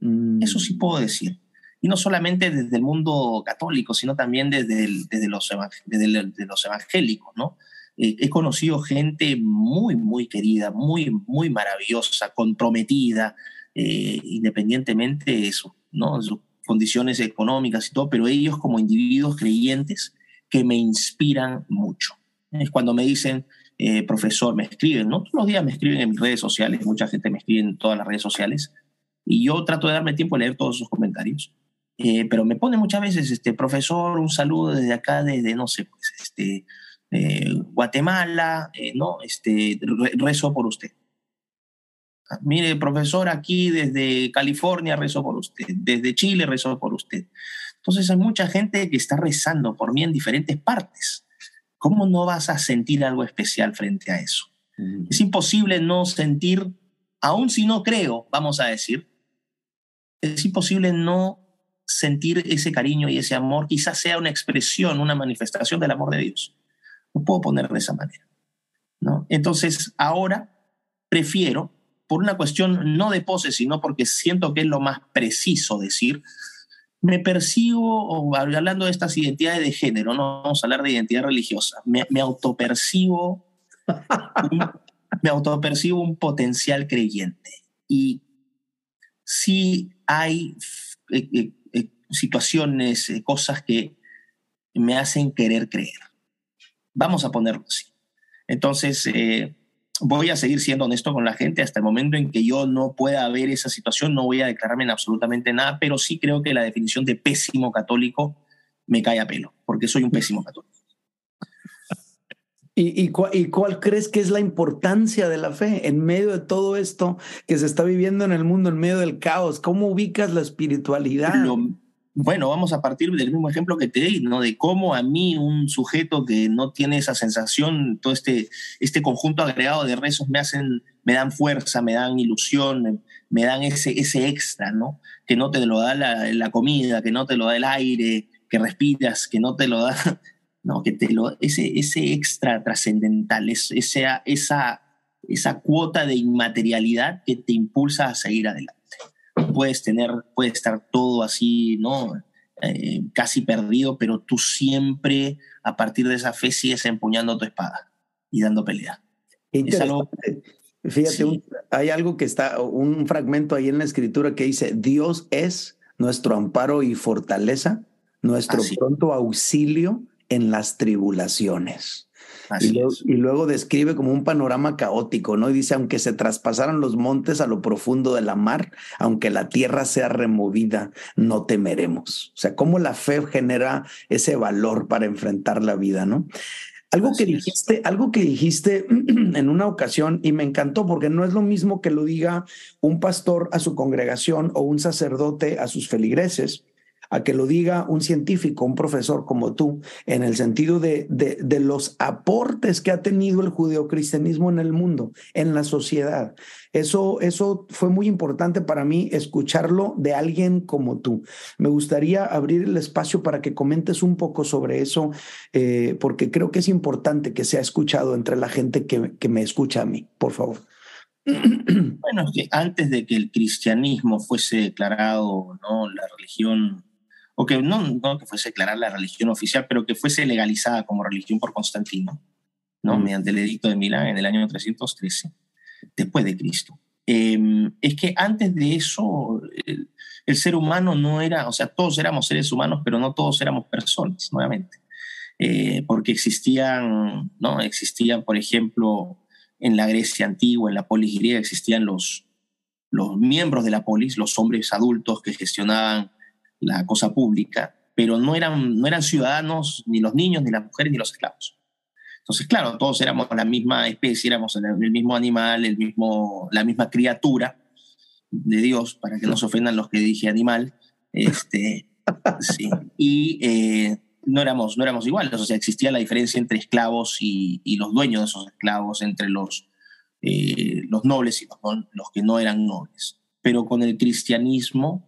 Mm. Eso sí puedo decir. Y no solamente desde el mundo católico, sino también desde, desde, los, desde, los evangélicos, ¿no? Eh, he conocido gente muy, muy querida, muy, muy maravillosa, comprometida, eh, independientemente de eso, ¿no? sus condiciones económicas y todo, pero ellos como individuos creyentes que me inspiran mucho. Es cuando me dicen, eh, profesor, me escriben, ¿no? Todos los días me escriben en mis redes sociales, mucha gente me escribe en todas las redes sociales, y yo trato de darme tiempo a leer todos sus comentarios. pero me pone muchas veces, este, profesor, un saludo desde acá, desde, no sé, pues, este, eh, Guatemala, eh, ¿no? Este, rezo por usted. Ah, mire, profesor, aquí desde California rezo por usted, desde Chile rezo por usted. Entonces hay mucha gente que está rezando por mí en diferentes partes. ¿Cómo no vas a sentir algo especial frente a eso? Es imposible no sentir, aun si no creo, vamos a decir, es imposible no sentir ese cariño y ese amor, quizás sea una expresión, una manifestación del amor de Dios puedo poner de esa manera. ¿no? Entonces, ahora prefiero, por una cuestión no de pose, sino porque siento que es lo más preciso decir, me percibo, hablando de estas identidades de género, no vamos a hablar de identidad religiosa, me, me autopercibo, un, me autopercibo un potencial creyente. Y sí hay eh, eh, situaciones, cosas que me hacen querer creer. Vamos a ponerlo así. Entonces, voy a seguir siendo honesto con la gente hasta el momento en que yo no pueda ver esa situación, no voy a declararme en absolutamente nada, pero sí creo que la definición de pésimo católico me cae a pelo, porque soy un pésimo católico. ¿Y, y, cuál, crees que es la importancia de la fe en medio de todo esto que se está viviendo en el mundo, en medio del caos? ¿Cómo ubicas la espiritualidad? Bueno, vamos a partir del mismo ejemplo que te di, ¿no? De cómo a mí, un sujeto que no tiene esa sensación, todo este, este conjunto agregado de rezos me hacen, me dan fuerza, me dan ilusión, me, dan ese, ese extra, ¿no? Que no te lo da la, la, comida, que no te lo da el aire, que respiras, que no te lo da, no, que te lo, ese, ese extra trascendental, es, esa, esa, esa cuota de inmaterialidad que te impulsa a seguir adelante puedes tener, puede estar todo así, ¿no? Eh, casi perdido, pero tú siempre a partir de esa fe sigues empuñando tu espada y dando pelea. Fíjate, hay algo que está, un fragmento ahí en la escritura que dice, Dios es nuestro amparo y fortaleza, nuestro pronto auxilio en las tribulaciones. Y luego, describe como un panorama caótico, ¿no? Y dice, aunque se traspasaran los montes a lo profundo de la mar, aunque la tierra sea removida, no temeremos. O sea, cómo la fe genera ese valor para enfrentar la vida, ¿no? Algo que dijiste, algo que dijiste en una ocasión y me encantó porque no es lo mismo que lo diga un pastor a su congregación o un sacerdote a sus feligreses a que lo diga un científico, un profesor como tú, en el sentido de, de, los aportes que ha tenido el judeocristianismo en el mundo, en la sociedad. Eso, eso fue muy importante para mí escucharlo de alguien como tú. Me gustaría abrir el espacio para que comentes un poco sobre eso, eh, porque creo que es importante que sea escuchado entre la gente que, que me escucha a mí. Por favor. Bueno, que antes de que el cristianismo fuese declarado ¿no? la religión o que no, no que fuese declarar la religión oficial, pero que fuese legalizada como religión por Constantino, ¿no? mediante el edicto de Milán en el año 313, después de Cristo. Em, es que antes de eso, el, ser humano no era, o sea, todos éramos seres humanos, pero no todos éramos personas, nuevamente. Eh, porque existían, ¿no? Existían, por ejemplo, en la Grecia antigua, en la polis griega, existían los, los miembros de la polis, los hombres adultos que gestionaban la cosa pública, pero no eran, no eran ciudadanos ni los niños, ni las mujeres, ni los esclavos. Entonces, claro, todos éramos la misma especie, éramos el mismo animal, el mismo, la misma criatura de Dios, para que no se ofendan los que dije animal. Este, sí. Y eh, no, éramos, no éramos iguales, o sea, existía la diferencia entre esclavos y, los dueños de esos esclavos, entre los, eh, los nobles y los, los que no eran nobles. Pero con el cristianismo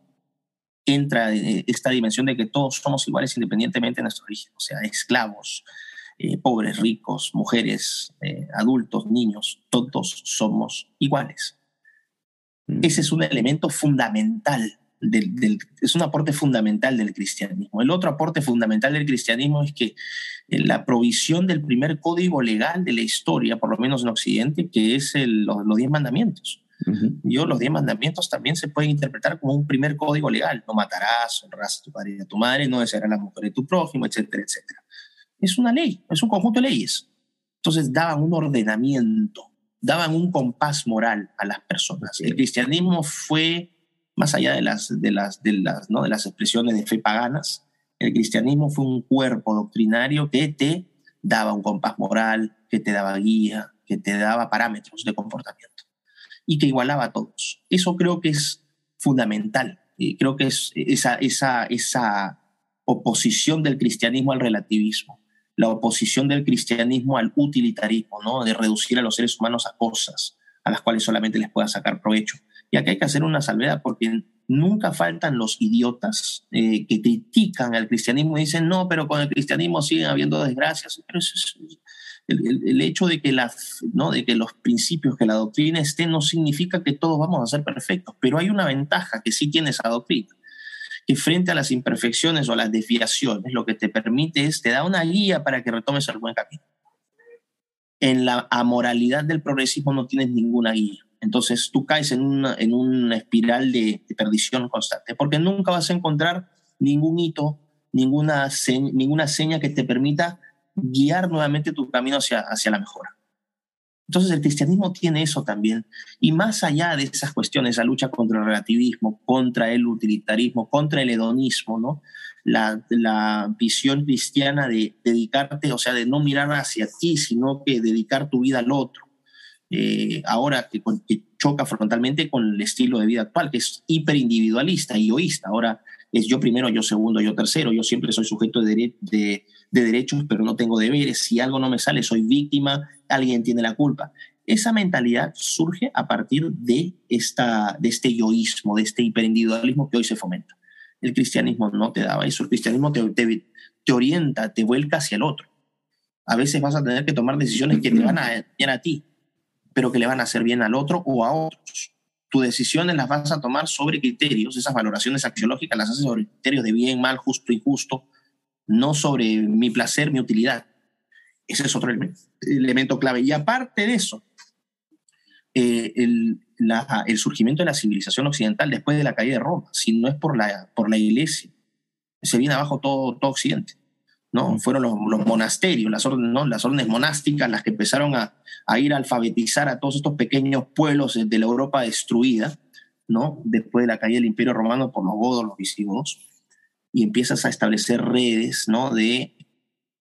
entra eh, esta dimensión de que todos somos iguales independientemente de nuestro origen, o sea, esclavos, eh, pobres, ricos, mujeres, eh, adultos, niños, todos somos iguales. Mm. Ese es un elemento fundamental, del, es un aporte fundamental del cristianismo. El otro aporte fundamental del cristianismo es que la provisión del primer código legal de la historia, por lo menos en Occidente, que es los diez mandamientos. Yo, los diez mandamientos también se pueden interpretar como un primer código legal. No matarás, honrarás a tu padre y a tu madre, no desearás a la mujer de tu prójimo, etcétera, etcétera. Es una ley, es un conjunto de leyes. Entonces daban un ordenamiento, daban un compás moral a las personas. El cristianismo fue, más allá de las, de, las, de, las, ¿no? de las expresiones de fe paganas, el cristianismo fue un cuerpo doctrinario que te daba un compás moral, que te daba guía, que te daba parámetros de comportamiento y que igualaba a todos. Eso creo que es fundamental. creo que es esa, esa, esa oposición del cristianismo al relativismo, la oposición del cristianismo al utilitarismo, ¿no? de reducir a los seres humanos a cosas a las cuales solamente les pueda sacar provecho. Y aquí hay que hacer una salvedad porque nunca faltan los idiotas eh, que critican al cristianismo y dicen, no, pero con el cristianismo siguen habiendo desgracias. Pero eso es, el, hecho de que, ¿no? de que los principios, que la doctrina esté, no significa que todos vamos a ser perfectos, pero hay una ventaja que sí tiene esa doctrina, que frente a las imperfecciones o a las desviaciones, lo que te permite es, te da una guía para que retomes el buen camino. En la amoralidad del progresismo no tienes ninguna guía. Entonces tú caes en una, en una espiral de, perdición constante, porque nunca vas a encontrar ningún hito, ninguna, ninguna seña que te permita guiar nuevamente tu camino hacia, hacia la mejora. Entonces el cristianismo tiene eso también. Y más allá de esas cuestiones, la lucha contra el relativismo, contra el utilitarismo, contra el hedonismo, ¿no? La, la, visión cristiana de dedicarte, o sea, de no mirar hacia ti, sino que dedicar tu vida al otro. Eh, ahora que, choca frontalmente con el estilo de vida actual, que es hiperindividualista y egoísta. Ahora es yo primero, yo segundo, yo tercero, yo siempre soy sujeto de, de derechos, pero no tengo deberes. Si algo no me sale, soy víctima, alguien tiene la culpa. Esa mentalidad surge a partir de, esta, de este yoísmo, de este hiperindividualismo que hoy se fomenta. El cristianismo no te daba eso, el cristianismo te, te, te orienta, te vuelca hacia el otro. A veces vas a tener que tomar decisiones que te van a bien a ti, pero que le van a hacer bien al otro o a otros. Tus decisiones las vas a tomar sobre criterios, esas valoraciones axiológicas las haces sobre criterios de bien, mal, justo, injusto, no sobre mi placer, mi utilidad. Ese es otro elemento, clave. Y aparte de eso, eh, el, el, surgimiento de la civilización occidental después de la caída de Roma, si no es por la, por la iglesia, se viene abajo todo, todo Occidente. ¿no? Fueron los, los monasterios, las órdenes, ¿no? las órdenes monásticas las que empezaron a, a, ir a alfabetizar a todos estos pequeños pueblos de la Europa destruida, ¿no? después de la caída del Imperio Romano por los godos, los visigodos y empiezas a establecer redes, ¿no? De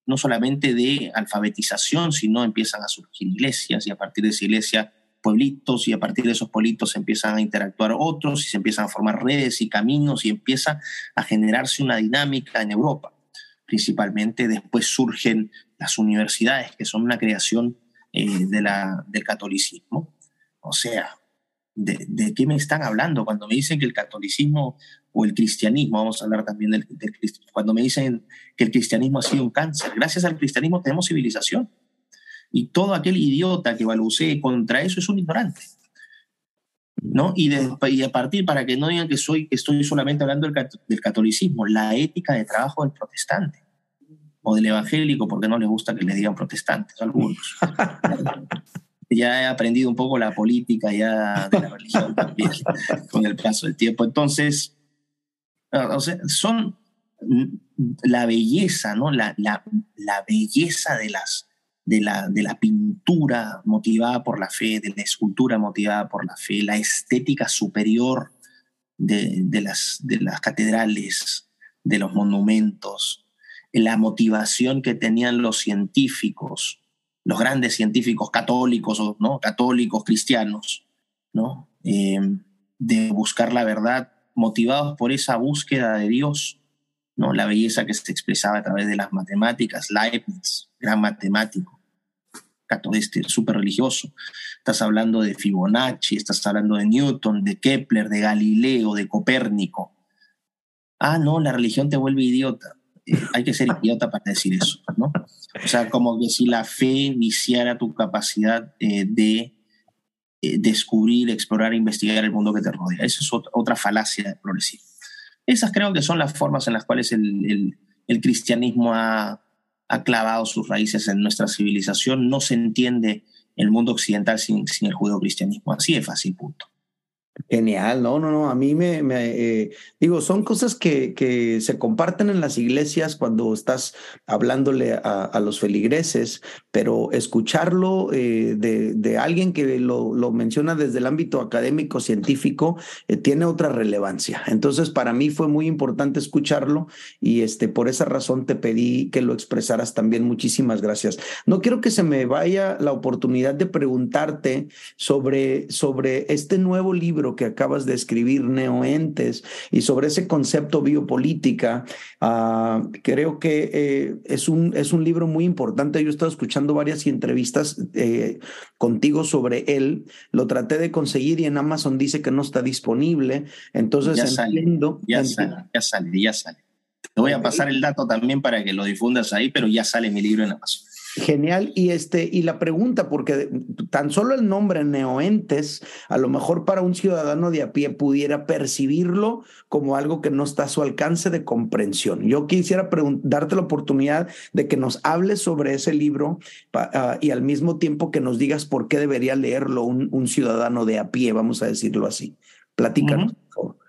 no solamente de alfabetización, sino empiezan a surgir iglesias y a partir de esa iglesia pueblitos y a partir de esos pueblitos empiezan a interactuar otros y se empiezan a formar redes y caminos y empieza a generarse una dinámica en Europa. Principalmente después surgen las universidades, que son una creación eh, de la, del catolicismo. O sea, de, de, qué me están hablando cuando me dicen que el catolicismo o el cristianismo, vamos a hablar también del, cristianismo, cuando me dicen que el cristianismo ha sido un cáncer, gracias al cristianismo tenemos civilización. Y todo aquel idiota que balbucee contra eso es un ignorante. ¿no? Y, y, a partir, para que no digan que, soy, que estoy solamente hablando del, del, catolicismo, la ética de trabajo del protestante o del evangélico, porque no les gusta que le digan protestantes algunos. ya he aprendido un poco la política ya de la religión también con el paso del tiempo. Entonces, son la belleza, ¿no? La, la, la belleza de, las, de, la, de la pintura motivada por la fe, de la escultura motivada por la fe, la estética superior de, de, las, de las catedrales, de los monumentos, la motivación que tenían los científicos, los grandes científicos católicos, ¿no? católicos, cristianos, ¿no? Eh, de buscar la verdad motivados por esa búsqueda de Dios, ¿no? la belleza que se expresaba a través de las matemáticas, Leibniz, gran matemático, este, súper religioso. Estás hablando de Fibonacci, estás hablando de Newton, de Kepler, de Galileo, de Copérnico. Ah, no, la religión te vuelve idiota. Eh, hay que ser idiota para decir eso, ¿no? O sea, como que si la fe viciara tu capacidad eh, de eh, descubrir, explorar, investigar el mundo que te rodea. Esa es otra, falacia progresiva. Esas creo que son las formas en las cuales el, cristianismo ha, clavado sus raíces en nuestra civilización. No se entiende el mundo occidental sin, el judío cristianismo. Así de fácil, punto. Genial, no, no, no, a mí me, eh, digo, son cosas que, que, se comparten en las iglesias cuando estás hablándole a, los feligreses, pero escucharlo eh, de, de, alguien que lo, lo, menciona desde el ámbito académico, científico, eh, tiene otra relevancia. Entonces, para mí fue muy importante escucharlo y este, por esa razón te pedí que lo expresaras también. Muchísimas gracias. No quiero que se me vaya la oportunidad de preguntarte sobre, sobre este nuevo libro que acabas de escribir, Neoentes, y sobre ese concepto biopolítica, uh, creo que eh, es, un, es un libro muy importante. Yo he estado escuchando varias entrevistas eh, contigo sobre él. Lo traté de conseguir y en Amazon dice que no está disponible. Entonces ya entiendo. ya, sale, ya sale, ya sale. Te voy a pasar el dato también para que lo difundas ahí, pero ya sale mi libro en Amazon. Genial. Y este, y la pregunta, porque tan solo el nombre neoentes, a lo mejor para un ciudadano de a pie pudiera percibirlo como algo que no está a su alcance de comprensión. Yo quisiera darte la oportunidad de que nos hables sobre ese libro ah, y al mismo tiempo que nos digas por qué debería leerlo un, ciudadano de a pie, vamos a decirlo así. Platícanos, por favor.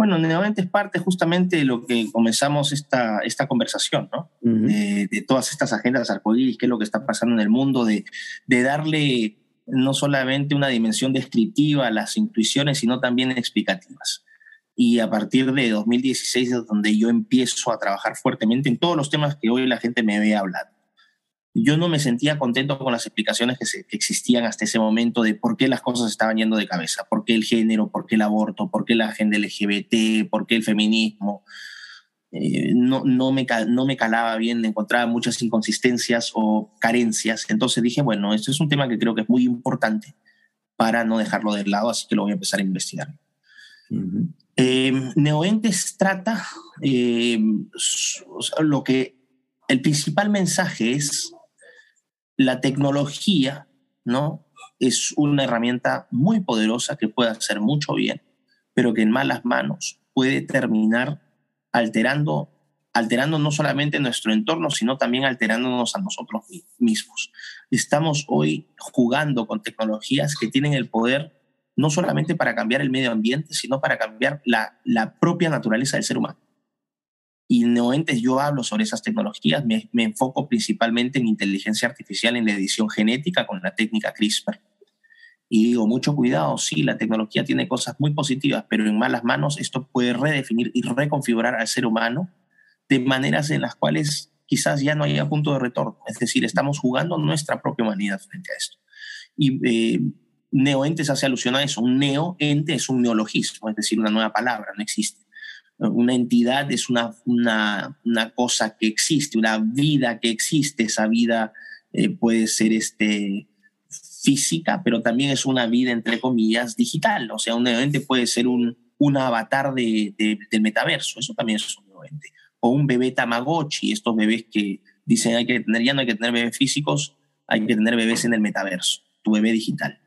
Bueno, nuevamente es parte justamente de lo que comenzamos esta, esta conversación, ¿no? de, todas estas agendas arcoíris, qué es lo que está pasando en el mundo, de, de darle no solamente una dimensión descriptiva a las intuiciones, sino también explicativas. Y a partir de 2016 es donde yo empiezo a trabajar fuertemente en todos los temas que hoy la gente me ve hablando yo no me sentía contento con las explicaciones que, existían hasta ese momento de por qué las cosas estaban yendo de cabeza, por qué el género, por qué el aborto, por qué la agenda LGBT, por qué el feminismo. Eh, no, no, me, no me calaba bien, encontraba muchas inconsistencias o carencias. Entonces dije, bueno, esto es un tema que creo que es muy importante para no dejarlo de lado, así que lo voy a empezar a investigar. Eh, Neoentes trata eh, lo que el principal mensaje es la tecnología, ¿no? Es una herramienta muy poderosa que puede hacer mucho bien, pero que en malas manos puede terminar alterando, alterando no solamente nuestro entorno, sino también alterándonos a nosotros mismos. Estamos hoy jugando con tecnologías que tienen el poder no solamente para cambiar el medio ambiente, sino para cambiar la, la propia naturaleza del ser humano. Y Neoentes yo hablo sobre esas tecnologías, me, enfoco principalmente en inteligencia artificial, en la edición genética con la técnica CRISPR. Y digo, mucho cuidado, sí, la tecnología tiene cosas muy positivas, pero en malas manos esto puede redefinir y reconfigurar al ser humano de maneras en las cuales quizás ya no haya punto de retorno. Es decir, estamos jugando nuestra propia humanidad frente a esto. Y eh, neoentes hace alusión a eso. Un neoente es un neologismo, es decir, una nueva palabra, no existe. Una entidad es una, una, una, cosa que existe, una vida que existe. Esa vida eh, puede ser este, física, pero también es una vida, entre comillas, digital. O sea, un ente puede ser un, un avatar de, del metaverso. Eso también es un ente. O un bebé Tamagotchi, estos bebés que dicen hay que tener, ya no hay que tener bebés físicos, hay que tener bebés en el metaverso, tu bebé digital.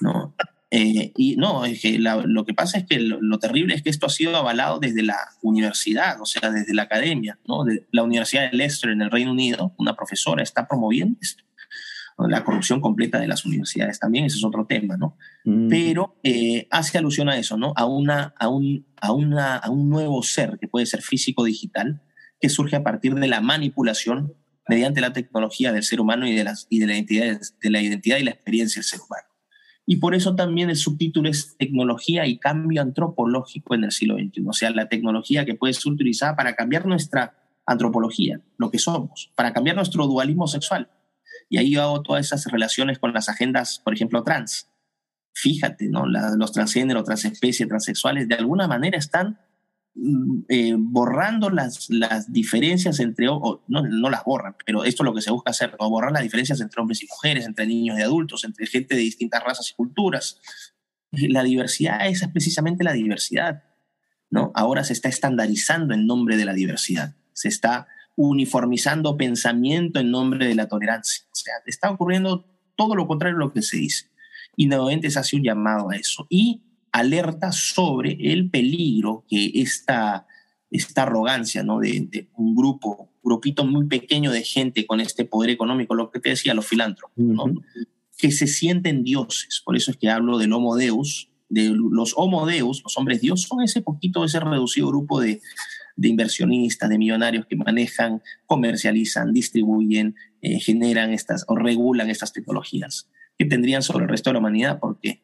¿no? Eh, y no, es que lo que pasa es que lo, terrible es que esto ha sido avalado desde la universidad, o sea, desde la academia, ¿no? De la Universidad de Leicester en el Reino Unido, una profesora está promoviendo esto. La corrupción completa de las universidades también, ese es otro tema, ¿no? Mm. Pero eh, hace alusión a eso, ¿no? A, una, a, un, a, una, a un nuevo ser que puede ser físico-digital, que surge a partir de la manipulación mediante la tecnología del ser humano y de, las, y de, la, identidad, de la identidad y la experiencia del ser humano. Y por eso también el subtítulo es Tecnología y Cambio Antropológico en el siglo XXI. O sea, la tecnología que puede ser utilizada para cambiar nuestra antropología, lo que somos, para cambiar nuestro dualismo sexual. Y ahí hago todas esas relaciones con las agendas, por ejemplo, trans. Fíjate, ¿no? los transgéneros, transespecies, transexuales, de alguna manera están eh, borrando las, las diferencias entre, no, no, las borran, pero esto es lo que se busca hacer, borrar las diferencias entre hombres y mujeres, entre niños y adultos, entre gente de distintas razas y culturas. La diversidad, esa es precisamente la diversidad. ¿no? Ahora se está estandarizando en nombre de la diversidad, se está uniformizando pensamiento en nombre de la tolerancia. O sea, está ocurriendo todo lo contrario a lo que se dice. Y nuevamente se hace un llamado a eso. Y alerta sobre el peligro que esta, esta arrogancia ¿no? de, un grupo, grupito muy pequeño de gente con este poder económico, lo que te decía, los filántropos, que se sienten dioses. Por eso es que hablo del Homo Deus, de los Homo Deus, los hombres Dios, son ese poquito, ese reducido grupo de, de inversionistas, de millonarios que manejan, comercializan, distribuyen, eh, generan estas o regulan estas tecnologías que tendrían sobre el resto de la humanidad, porque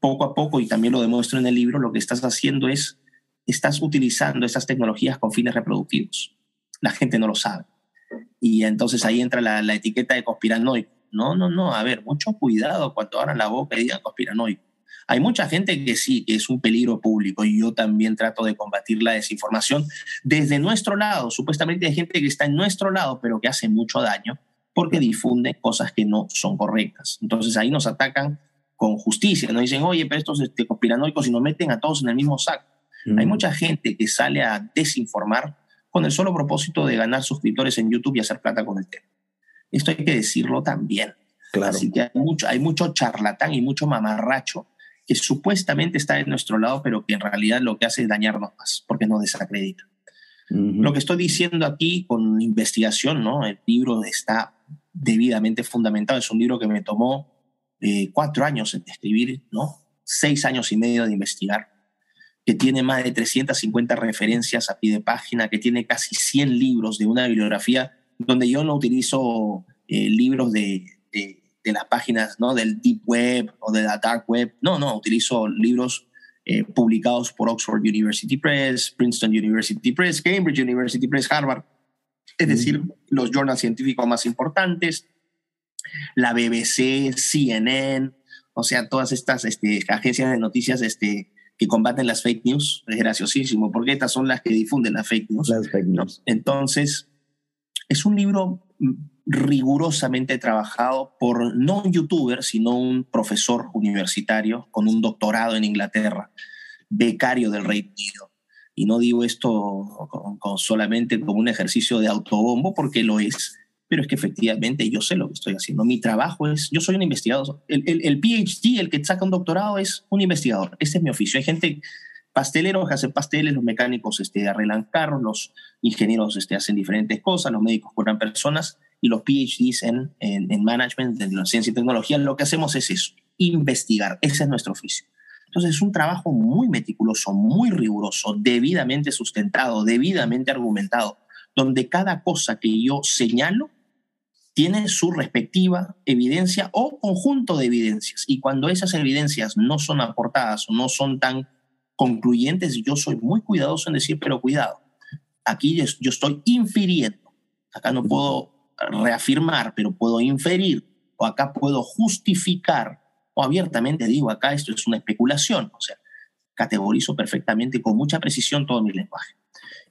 poco a poco, y también lo demuestro en el libro, lo que estás haciendo es, estás utilizando estas tecnologías con fines reproductivos. La gente no lo sabe. Y entonces ahí entra la, etiqueta de conspiranoico. No, no, no, a ver, mucho cuidado cuando abran la boca y digan conspiranoico. Hay mucha gente que sí, que es un peligro público y yo también trato de combatir la desinformación desde nuestro lado. Supuestamente hay gente que está en nuestro lado, pero que hace mucho daño porque difunde cosas que no son correctas. Entonces ahí nos atacan con justicia, no dicen, oye, pero estos este, conspiranoicos y nos meten a todos en el mismo saco. Hay mucha gente que sale a desinformar con el solo propósito de ganar suscriptores en YouTube y hacer plata con el tema. Esto hay que decirlo también. Claro. Así que hay mucho, hay mucho charlatán y mucho mamarracho que supuestamente está de nuestro lado, pero que en realidad lo que hace es dañarnos más, porque nos desacredita. Lo que estoy diciendo aquí con investigación, ¿no? El libro está debidamente fundamentado, es un libro que me tomó eh, cuatro años en escribir, ¿no? Seis años y medio de investigar, que tiene más de 350 referencias a pie de página, que tiene casi 100 libros de una bibliografía donde yo no utilizo eh, libros de, de, de, las páginas ¿no? del Deep Web o de la Dark Web, no, no, utilizo libros eh, publicados por Oxford University Press, Princeton University Press, Cambridge University Press, Harvard, es decir, los journals científicos más importantes, la BBC, CNN, o sea, todas estas este, agencias de noticias este, que combaten las fake news, es graciosísimo, porque estas son las que difunden las fake news. Las fake news. Entonces, es un libro rigurosamente trabajado por no un youtuber, sino un profesor universitario con un doctorado en Inglaterra, becario del Reino Unido. Y no digo esto con, con solamente como un ejercicio de autobombo, porque lo es, pero es que efectivamente yo sé lo que estoy haciendo. Mi trabajo es, yo soy un investigador. El, el, PhD, el que saca un doctorado, es un investigador. Este es mi oficio. Hay gente pasteleros que hacen pasteles, los mecánicos este, arreglan carros, los ingenieros este, hacen diferentes cosas, los médicos curan personas y los PhDs en, en, en management, en ciencia y tecnología, lo que hacemos es eso, investigar. Ese es nuestro oficio. Entonces es un trabajo muy meticuloso, muy riguroso, debidamente sustentado, debidamente argumentado, donde cada cosa que yo señalo tiene su respectiva evidencia o conjunto de evidencias. Y cuando esas evidencias no son aportadas o no son tan concluyentes, yo soy muy cuidadoso en decir, pero cuidado, aquí yo estoy infiriendo. Acá no puedo reafirmar, pero puedo inferir, o acá puedo justificar, o abiertamente digo, acá esto es una especulación, o sea, categorizo perfectamente con mucha precisión todo mi lenguaje.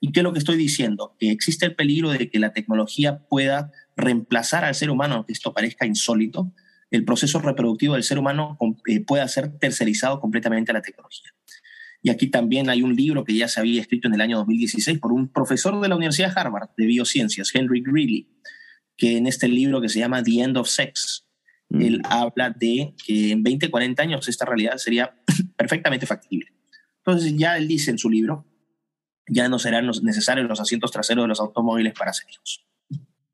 ¿Y qué es lo que estoy diciendo? Que existe el peligro de que la tecnología pueda reemplazar al ser humano, aunque esto parezca insólito, el proceso reproductivo del ser humano eh, pueda ser tercerizado completamente a la tecnología. Y aquí también hay un libro que ya se había escrito en el año 2016 por un profesor de la Universidad de Harvard de biociencias, Henry Greeley, que en este libro que se llama The End of Sex, mm. él habla de que en 20, 40 años esta realidad sería perfectamente factible. Entonces ya él dice en su libro, ya no serán necesarios los asientos traseros de los automóviles para ser hijos,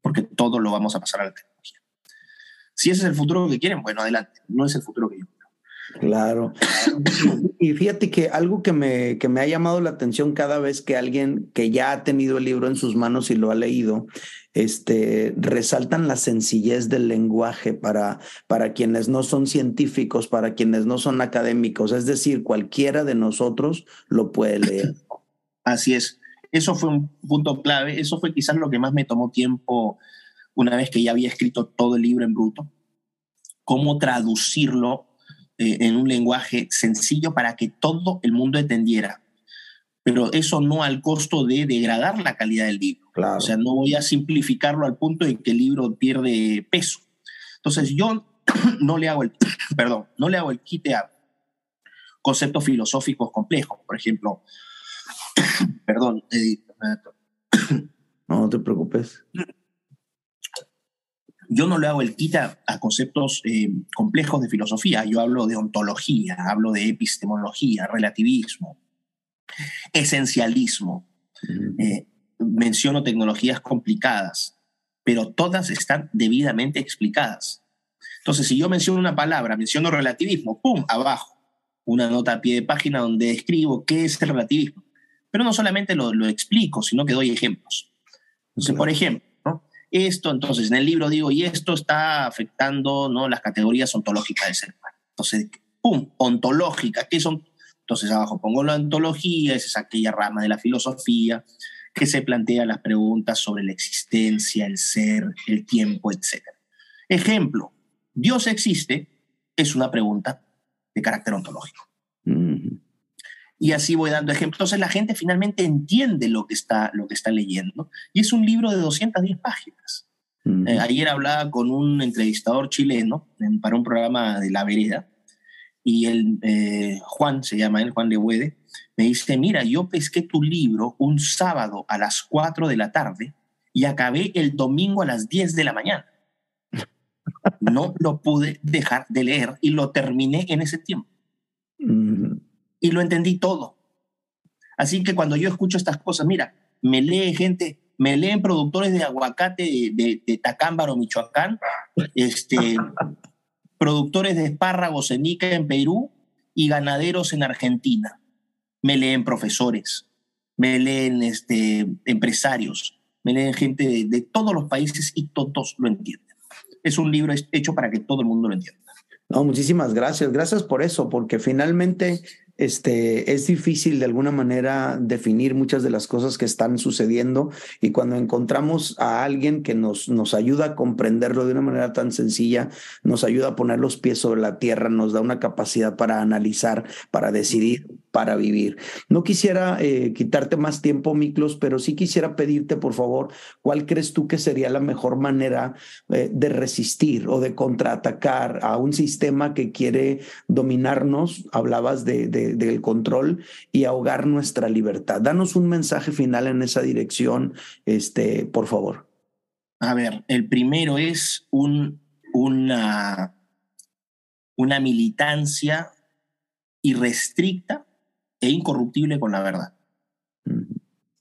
porque todo lo vamos a pasar a la tecnología. Si ese es el futuro que quieren, bueno, adelante, no es el futuro que yo Claro. Y fíjate que algo que me, que me ha llamado la atención cada vez que alguien que ya ha tenido el libro en sus manos y lo ha leído, este, resaltan la sencillez del lenguaje para, para quienes no son científicos, para quienes no son académicos. Es decir, cualquiera de nosotros lo puede leer. Así es. Eso fue un punto clave. Eso fue quizás lo que más me tomó tiempo una vez que ya había escrito todo el libro en bruto. Cómo traducirlo eh, en un lenguaje sencillo para que todo el mundo entendiera. Pero eso no al costo de degradar la calidad del libro. Claro. O sea, no voy a simplificarlo al punto de que el libro pierde peso. Entonces yo no le hago el, perdón, no le hago el quite a conceptos filosóficos complejos. Por ejemplo, perdón. Eh, no, te preocupes yo no le hago el quita a conceptos eh, complejos de filosofía. Yo hablo de ontología, hablo de epistemología, relativismo, esencialismo. Eh, menciono tecnologías complicadas, pero todas están debidamente explicadas. Entonces, si yo menciono una palabra, menciono relativismo, ¡pum!, abajo, una nota a pie de página donde escribo qué es el relativismo. Pero no solamente lo, lo explico, sino que doy ejemplos. Entonces, por ejemplo, esto, entonces en el libro digo, y esto está afectando ¿no? las categorías ontológicas del ser humano. Entonces, ¡pum! Ontológica, ¿qué son? Entonces abajo pongo la ontología, esa es aquella rama de la filosofía que se plantea las preguntas sobre la existencia, el ser, el tiempo, etc. Ejemplo, ¿Dios existe? Es una pregunta de carácter ontológico. Mm y así voy dando ejemplos. Entonces la gente finalmente entiende lo que está, lo que está leyendo y es un libro de 210 páginas. Eh, ayer hablaba con un entrevistador chileno para un programa de La Vereda y el, eh, Juan, se llama él, Juan de Huede, me dice, mira, yo pesqué tu libro un sábado a las 4 de la tarde y acabé el domingo a las 10 de la mañana. no lo pude dejar de leer y lo terminé en ese tiempo. Y lo entendí todo. Así que cuando yo escucho estas cosas, mira, me lee gente, me leen productores de aguacate de, de, Tacámbaro, Michoacán, este, productores de espárragos en Ica, en Perú, y ganaderos en Argentina. Me leen profesores, me leen este, empresarios, me leen gente de, de todos los países y todos lo entienden. Es un libro hecho para que todo el mundo lo entienda. No, muchísimas gracias. Gracias por eso, porque finalmente este, es difícil de alguna manera definir muchas de las cosas que están sucediendo y cuando encontramos a alguien que nos, nos ayuda a comprenderlo de una manera tan sencilla, nos ayuda a poner los pies sobre la tierra, nos da una capacidad para analizar, para decidir, para vivir. No quisiera eh, quitarte más tiempo, Miklos, pero sí quisiera pedirte, por favor, ¿cuál crees tú que sería la mejor manera eh, de resistir o de contraatacar a un sistema que quiere dominarnos? Hablabas de, del control y ahogar nuestra libertad. Danos un mensaje final en esa dirección, este, por favor. A ver, el primero es un, una, una militancia irrestricta e incorruptible con la verdad.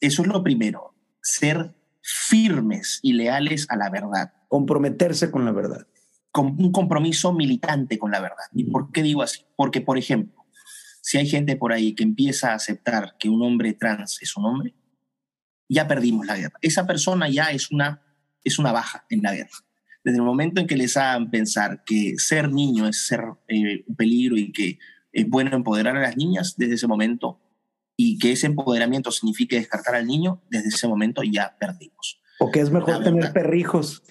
Eso es lo primero, ser firmes y leales a la verdad. Comprometerse con la verdad. Con un compromiso militante con la verdad. ¿Y por qué digo así? Porque, por ejemplo, si hay gente por ahí que empieza a aceptar que un hombre trans es un hombre, ya perdimos la guerra. Esa persona ya es una, es una baja en la guerra. Desde el momento en que les hagan pensar que ser niño es ser eh, un peligro y que es bueno empoderar a las niñas desde ese momento y que ese empoderamiento signifique descartar al niño, desde ese momento ya perdimos. O que es mejor tener perrijos.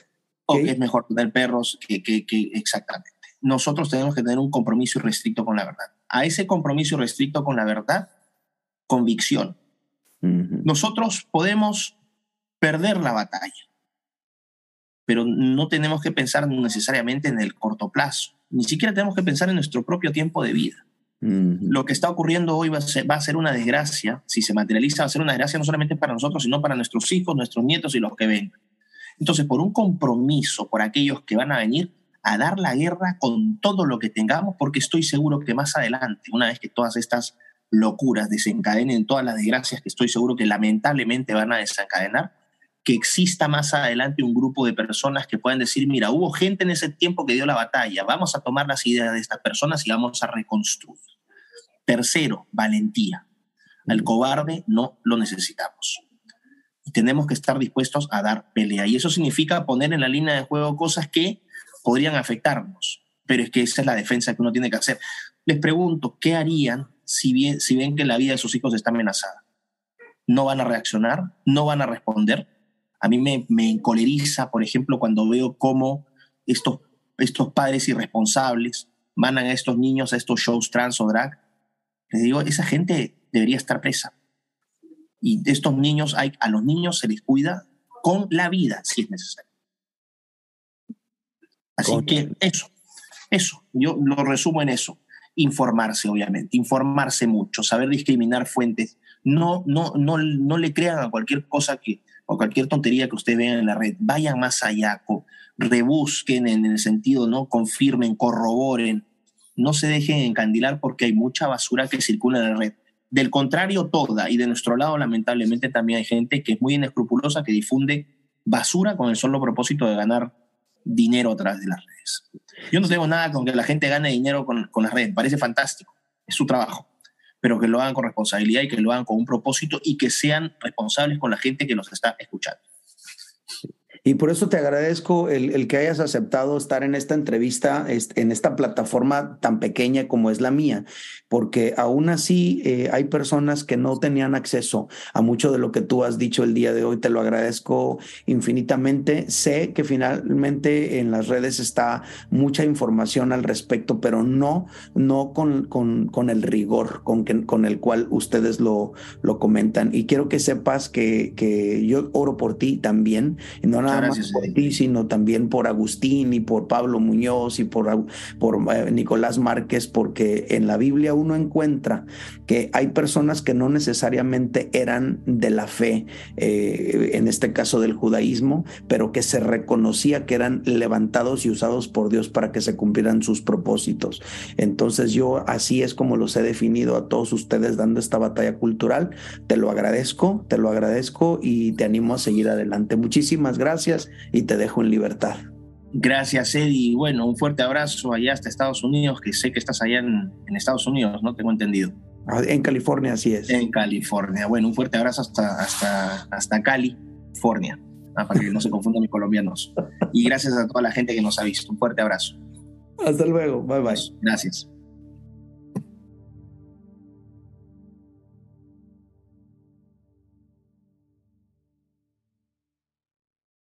O que es mejor tener perros que, que, que, exactamente. Nosotros tenemos que tener un compromiso irrestricto con la verdad. A ese compromiso irrestricto con la verdad, convicción. Nosotros podemos perder la batalla, pero no tenemos que pensar necesariamente en el corto plazo. Ni siquiera tenemos que pensar en nuestro propio tiempo de vida. Lo que está ocurriendo hoy va a, ser, una desgracia, si se materializa, va a ser una desgracia no solamente para nosotros, sino para nuestros hijos, nuestros nietos y los que vengan. Entonces, por un compromiso por aquellos que van a venir a dar la guerra con todo lo que tengamos, porque estoy seguro que más adelante, una vez que todas estas locuras desencadenen todas las desgracias que estoy seguro que lamentablemente van a desencadenar, que exista más adelante un grupo de personas que puedan decir, mira, hubo gente en ese tiempo que dio la batalla, vamos a tomar las ideas de estas personas y vamos a reconstruir. Tercero, valentía. Al cobarde no lo necesitamos. Y tenemos que estar dispuestos a dar pelea. Y eso significa poner en la línea de juego cosas que podrían afectarnos. Pero es que esa es la defensa que uno tiene que hacer. Les pregunto, ¿qué harían si, bien, si ven que la vida de sus hijos está amenazada? ¿No van a reaccionar? ¿No van a responder? A mí me, me encoleriza, por ejemplo, cuando veo cómo estos, estos padres irresponsables mandan a estos niños a estos shows trans o drag. Les digo, esa gente debería estar presa. Y de estos niños, hay, a los niños se les cuida con la vida, si es necesario. Así que eso, eso, yo lo resumo en eso. Informarse, obviamente, informarse mucho, saber discriminar fuentes. No, no, no, no le crean a cualquier cosa que, o cualquier tontería que ustedes vean en la red, vayan más allá, rebusquen en el sentido, ¿no? Confirmen, corroboren, no se dejen encandilar porque hay mucha basura que circula en la red. Del contrario, toda, y de nuestro lado, lamentablemente, también hay gente que es muy inescrupulosa, que difunde basura con el solo propósito de ganar dinero a través de las redes. Yo no tengo nada con que la gente gane dinero con, con las redes, parece fantástico, es su trabajo pero que lo hagan con responsabilidad y que lo hagan con un propósito y que sean responsables con la gente que nos está escuchando. Y por eso te agradezco el, que hayas aceptado estar en esta entrevista, en esta plataforma tan pequeña como es la mía, porque aún así eh, hay personas que no tenían acceso a mucho de lo que tú has dicho el día de hoy. Te lo agradezco infinitamente. Sé que finalmente en las redes está mucha información al respecto, pero no, no con, con, con el rigor con, con el cual ustedes lo, lo comentan. Y quiero que sepas que, que yo oro por ti también, no nada nada más por ti, sino también por Agustín y por Pablo Muñoz y por, por eh, Nicolás Márquez, porque en la Biblia uno encuentra que hay personas que no necesariamente eran de la fe, eh, en este caso del judaísmo, pero que se reconocía que eran levantados y usados por Dios para que se cumplieran sus propósitos. Entonces yo así es como los he definido a todos ustedes dando esta batalla cultural. Te lo agradezco, te lo agradezco y te animo a seguir adelante. Muchísimas gracias y te dejo en libertad. Gracias, Eddie. Bueno, un fuerte abrazo allá hasta Estados Unidos, que sé que estás allá en, Estados Unidos, ¿no? Tengo entendido. Ah, en California, así es. En California. Bueno, un fuerte abrazo hasta, hasta, hasta California, ah, para que no se confundan mis colombianos. Y gracias a toda la gente que nos ha visto. Un fuerte abrazo. Hasta luego. Bye bye. Gracias.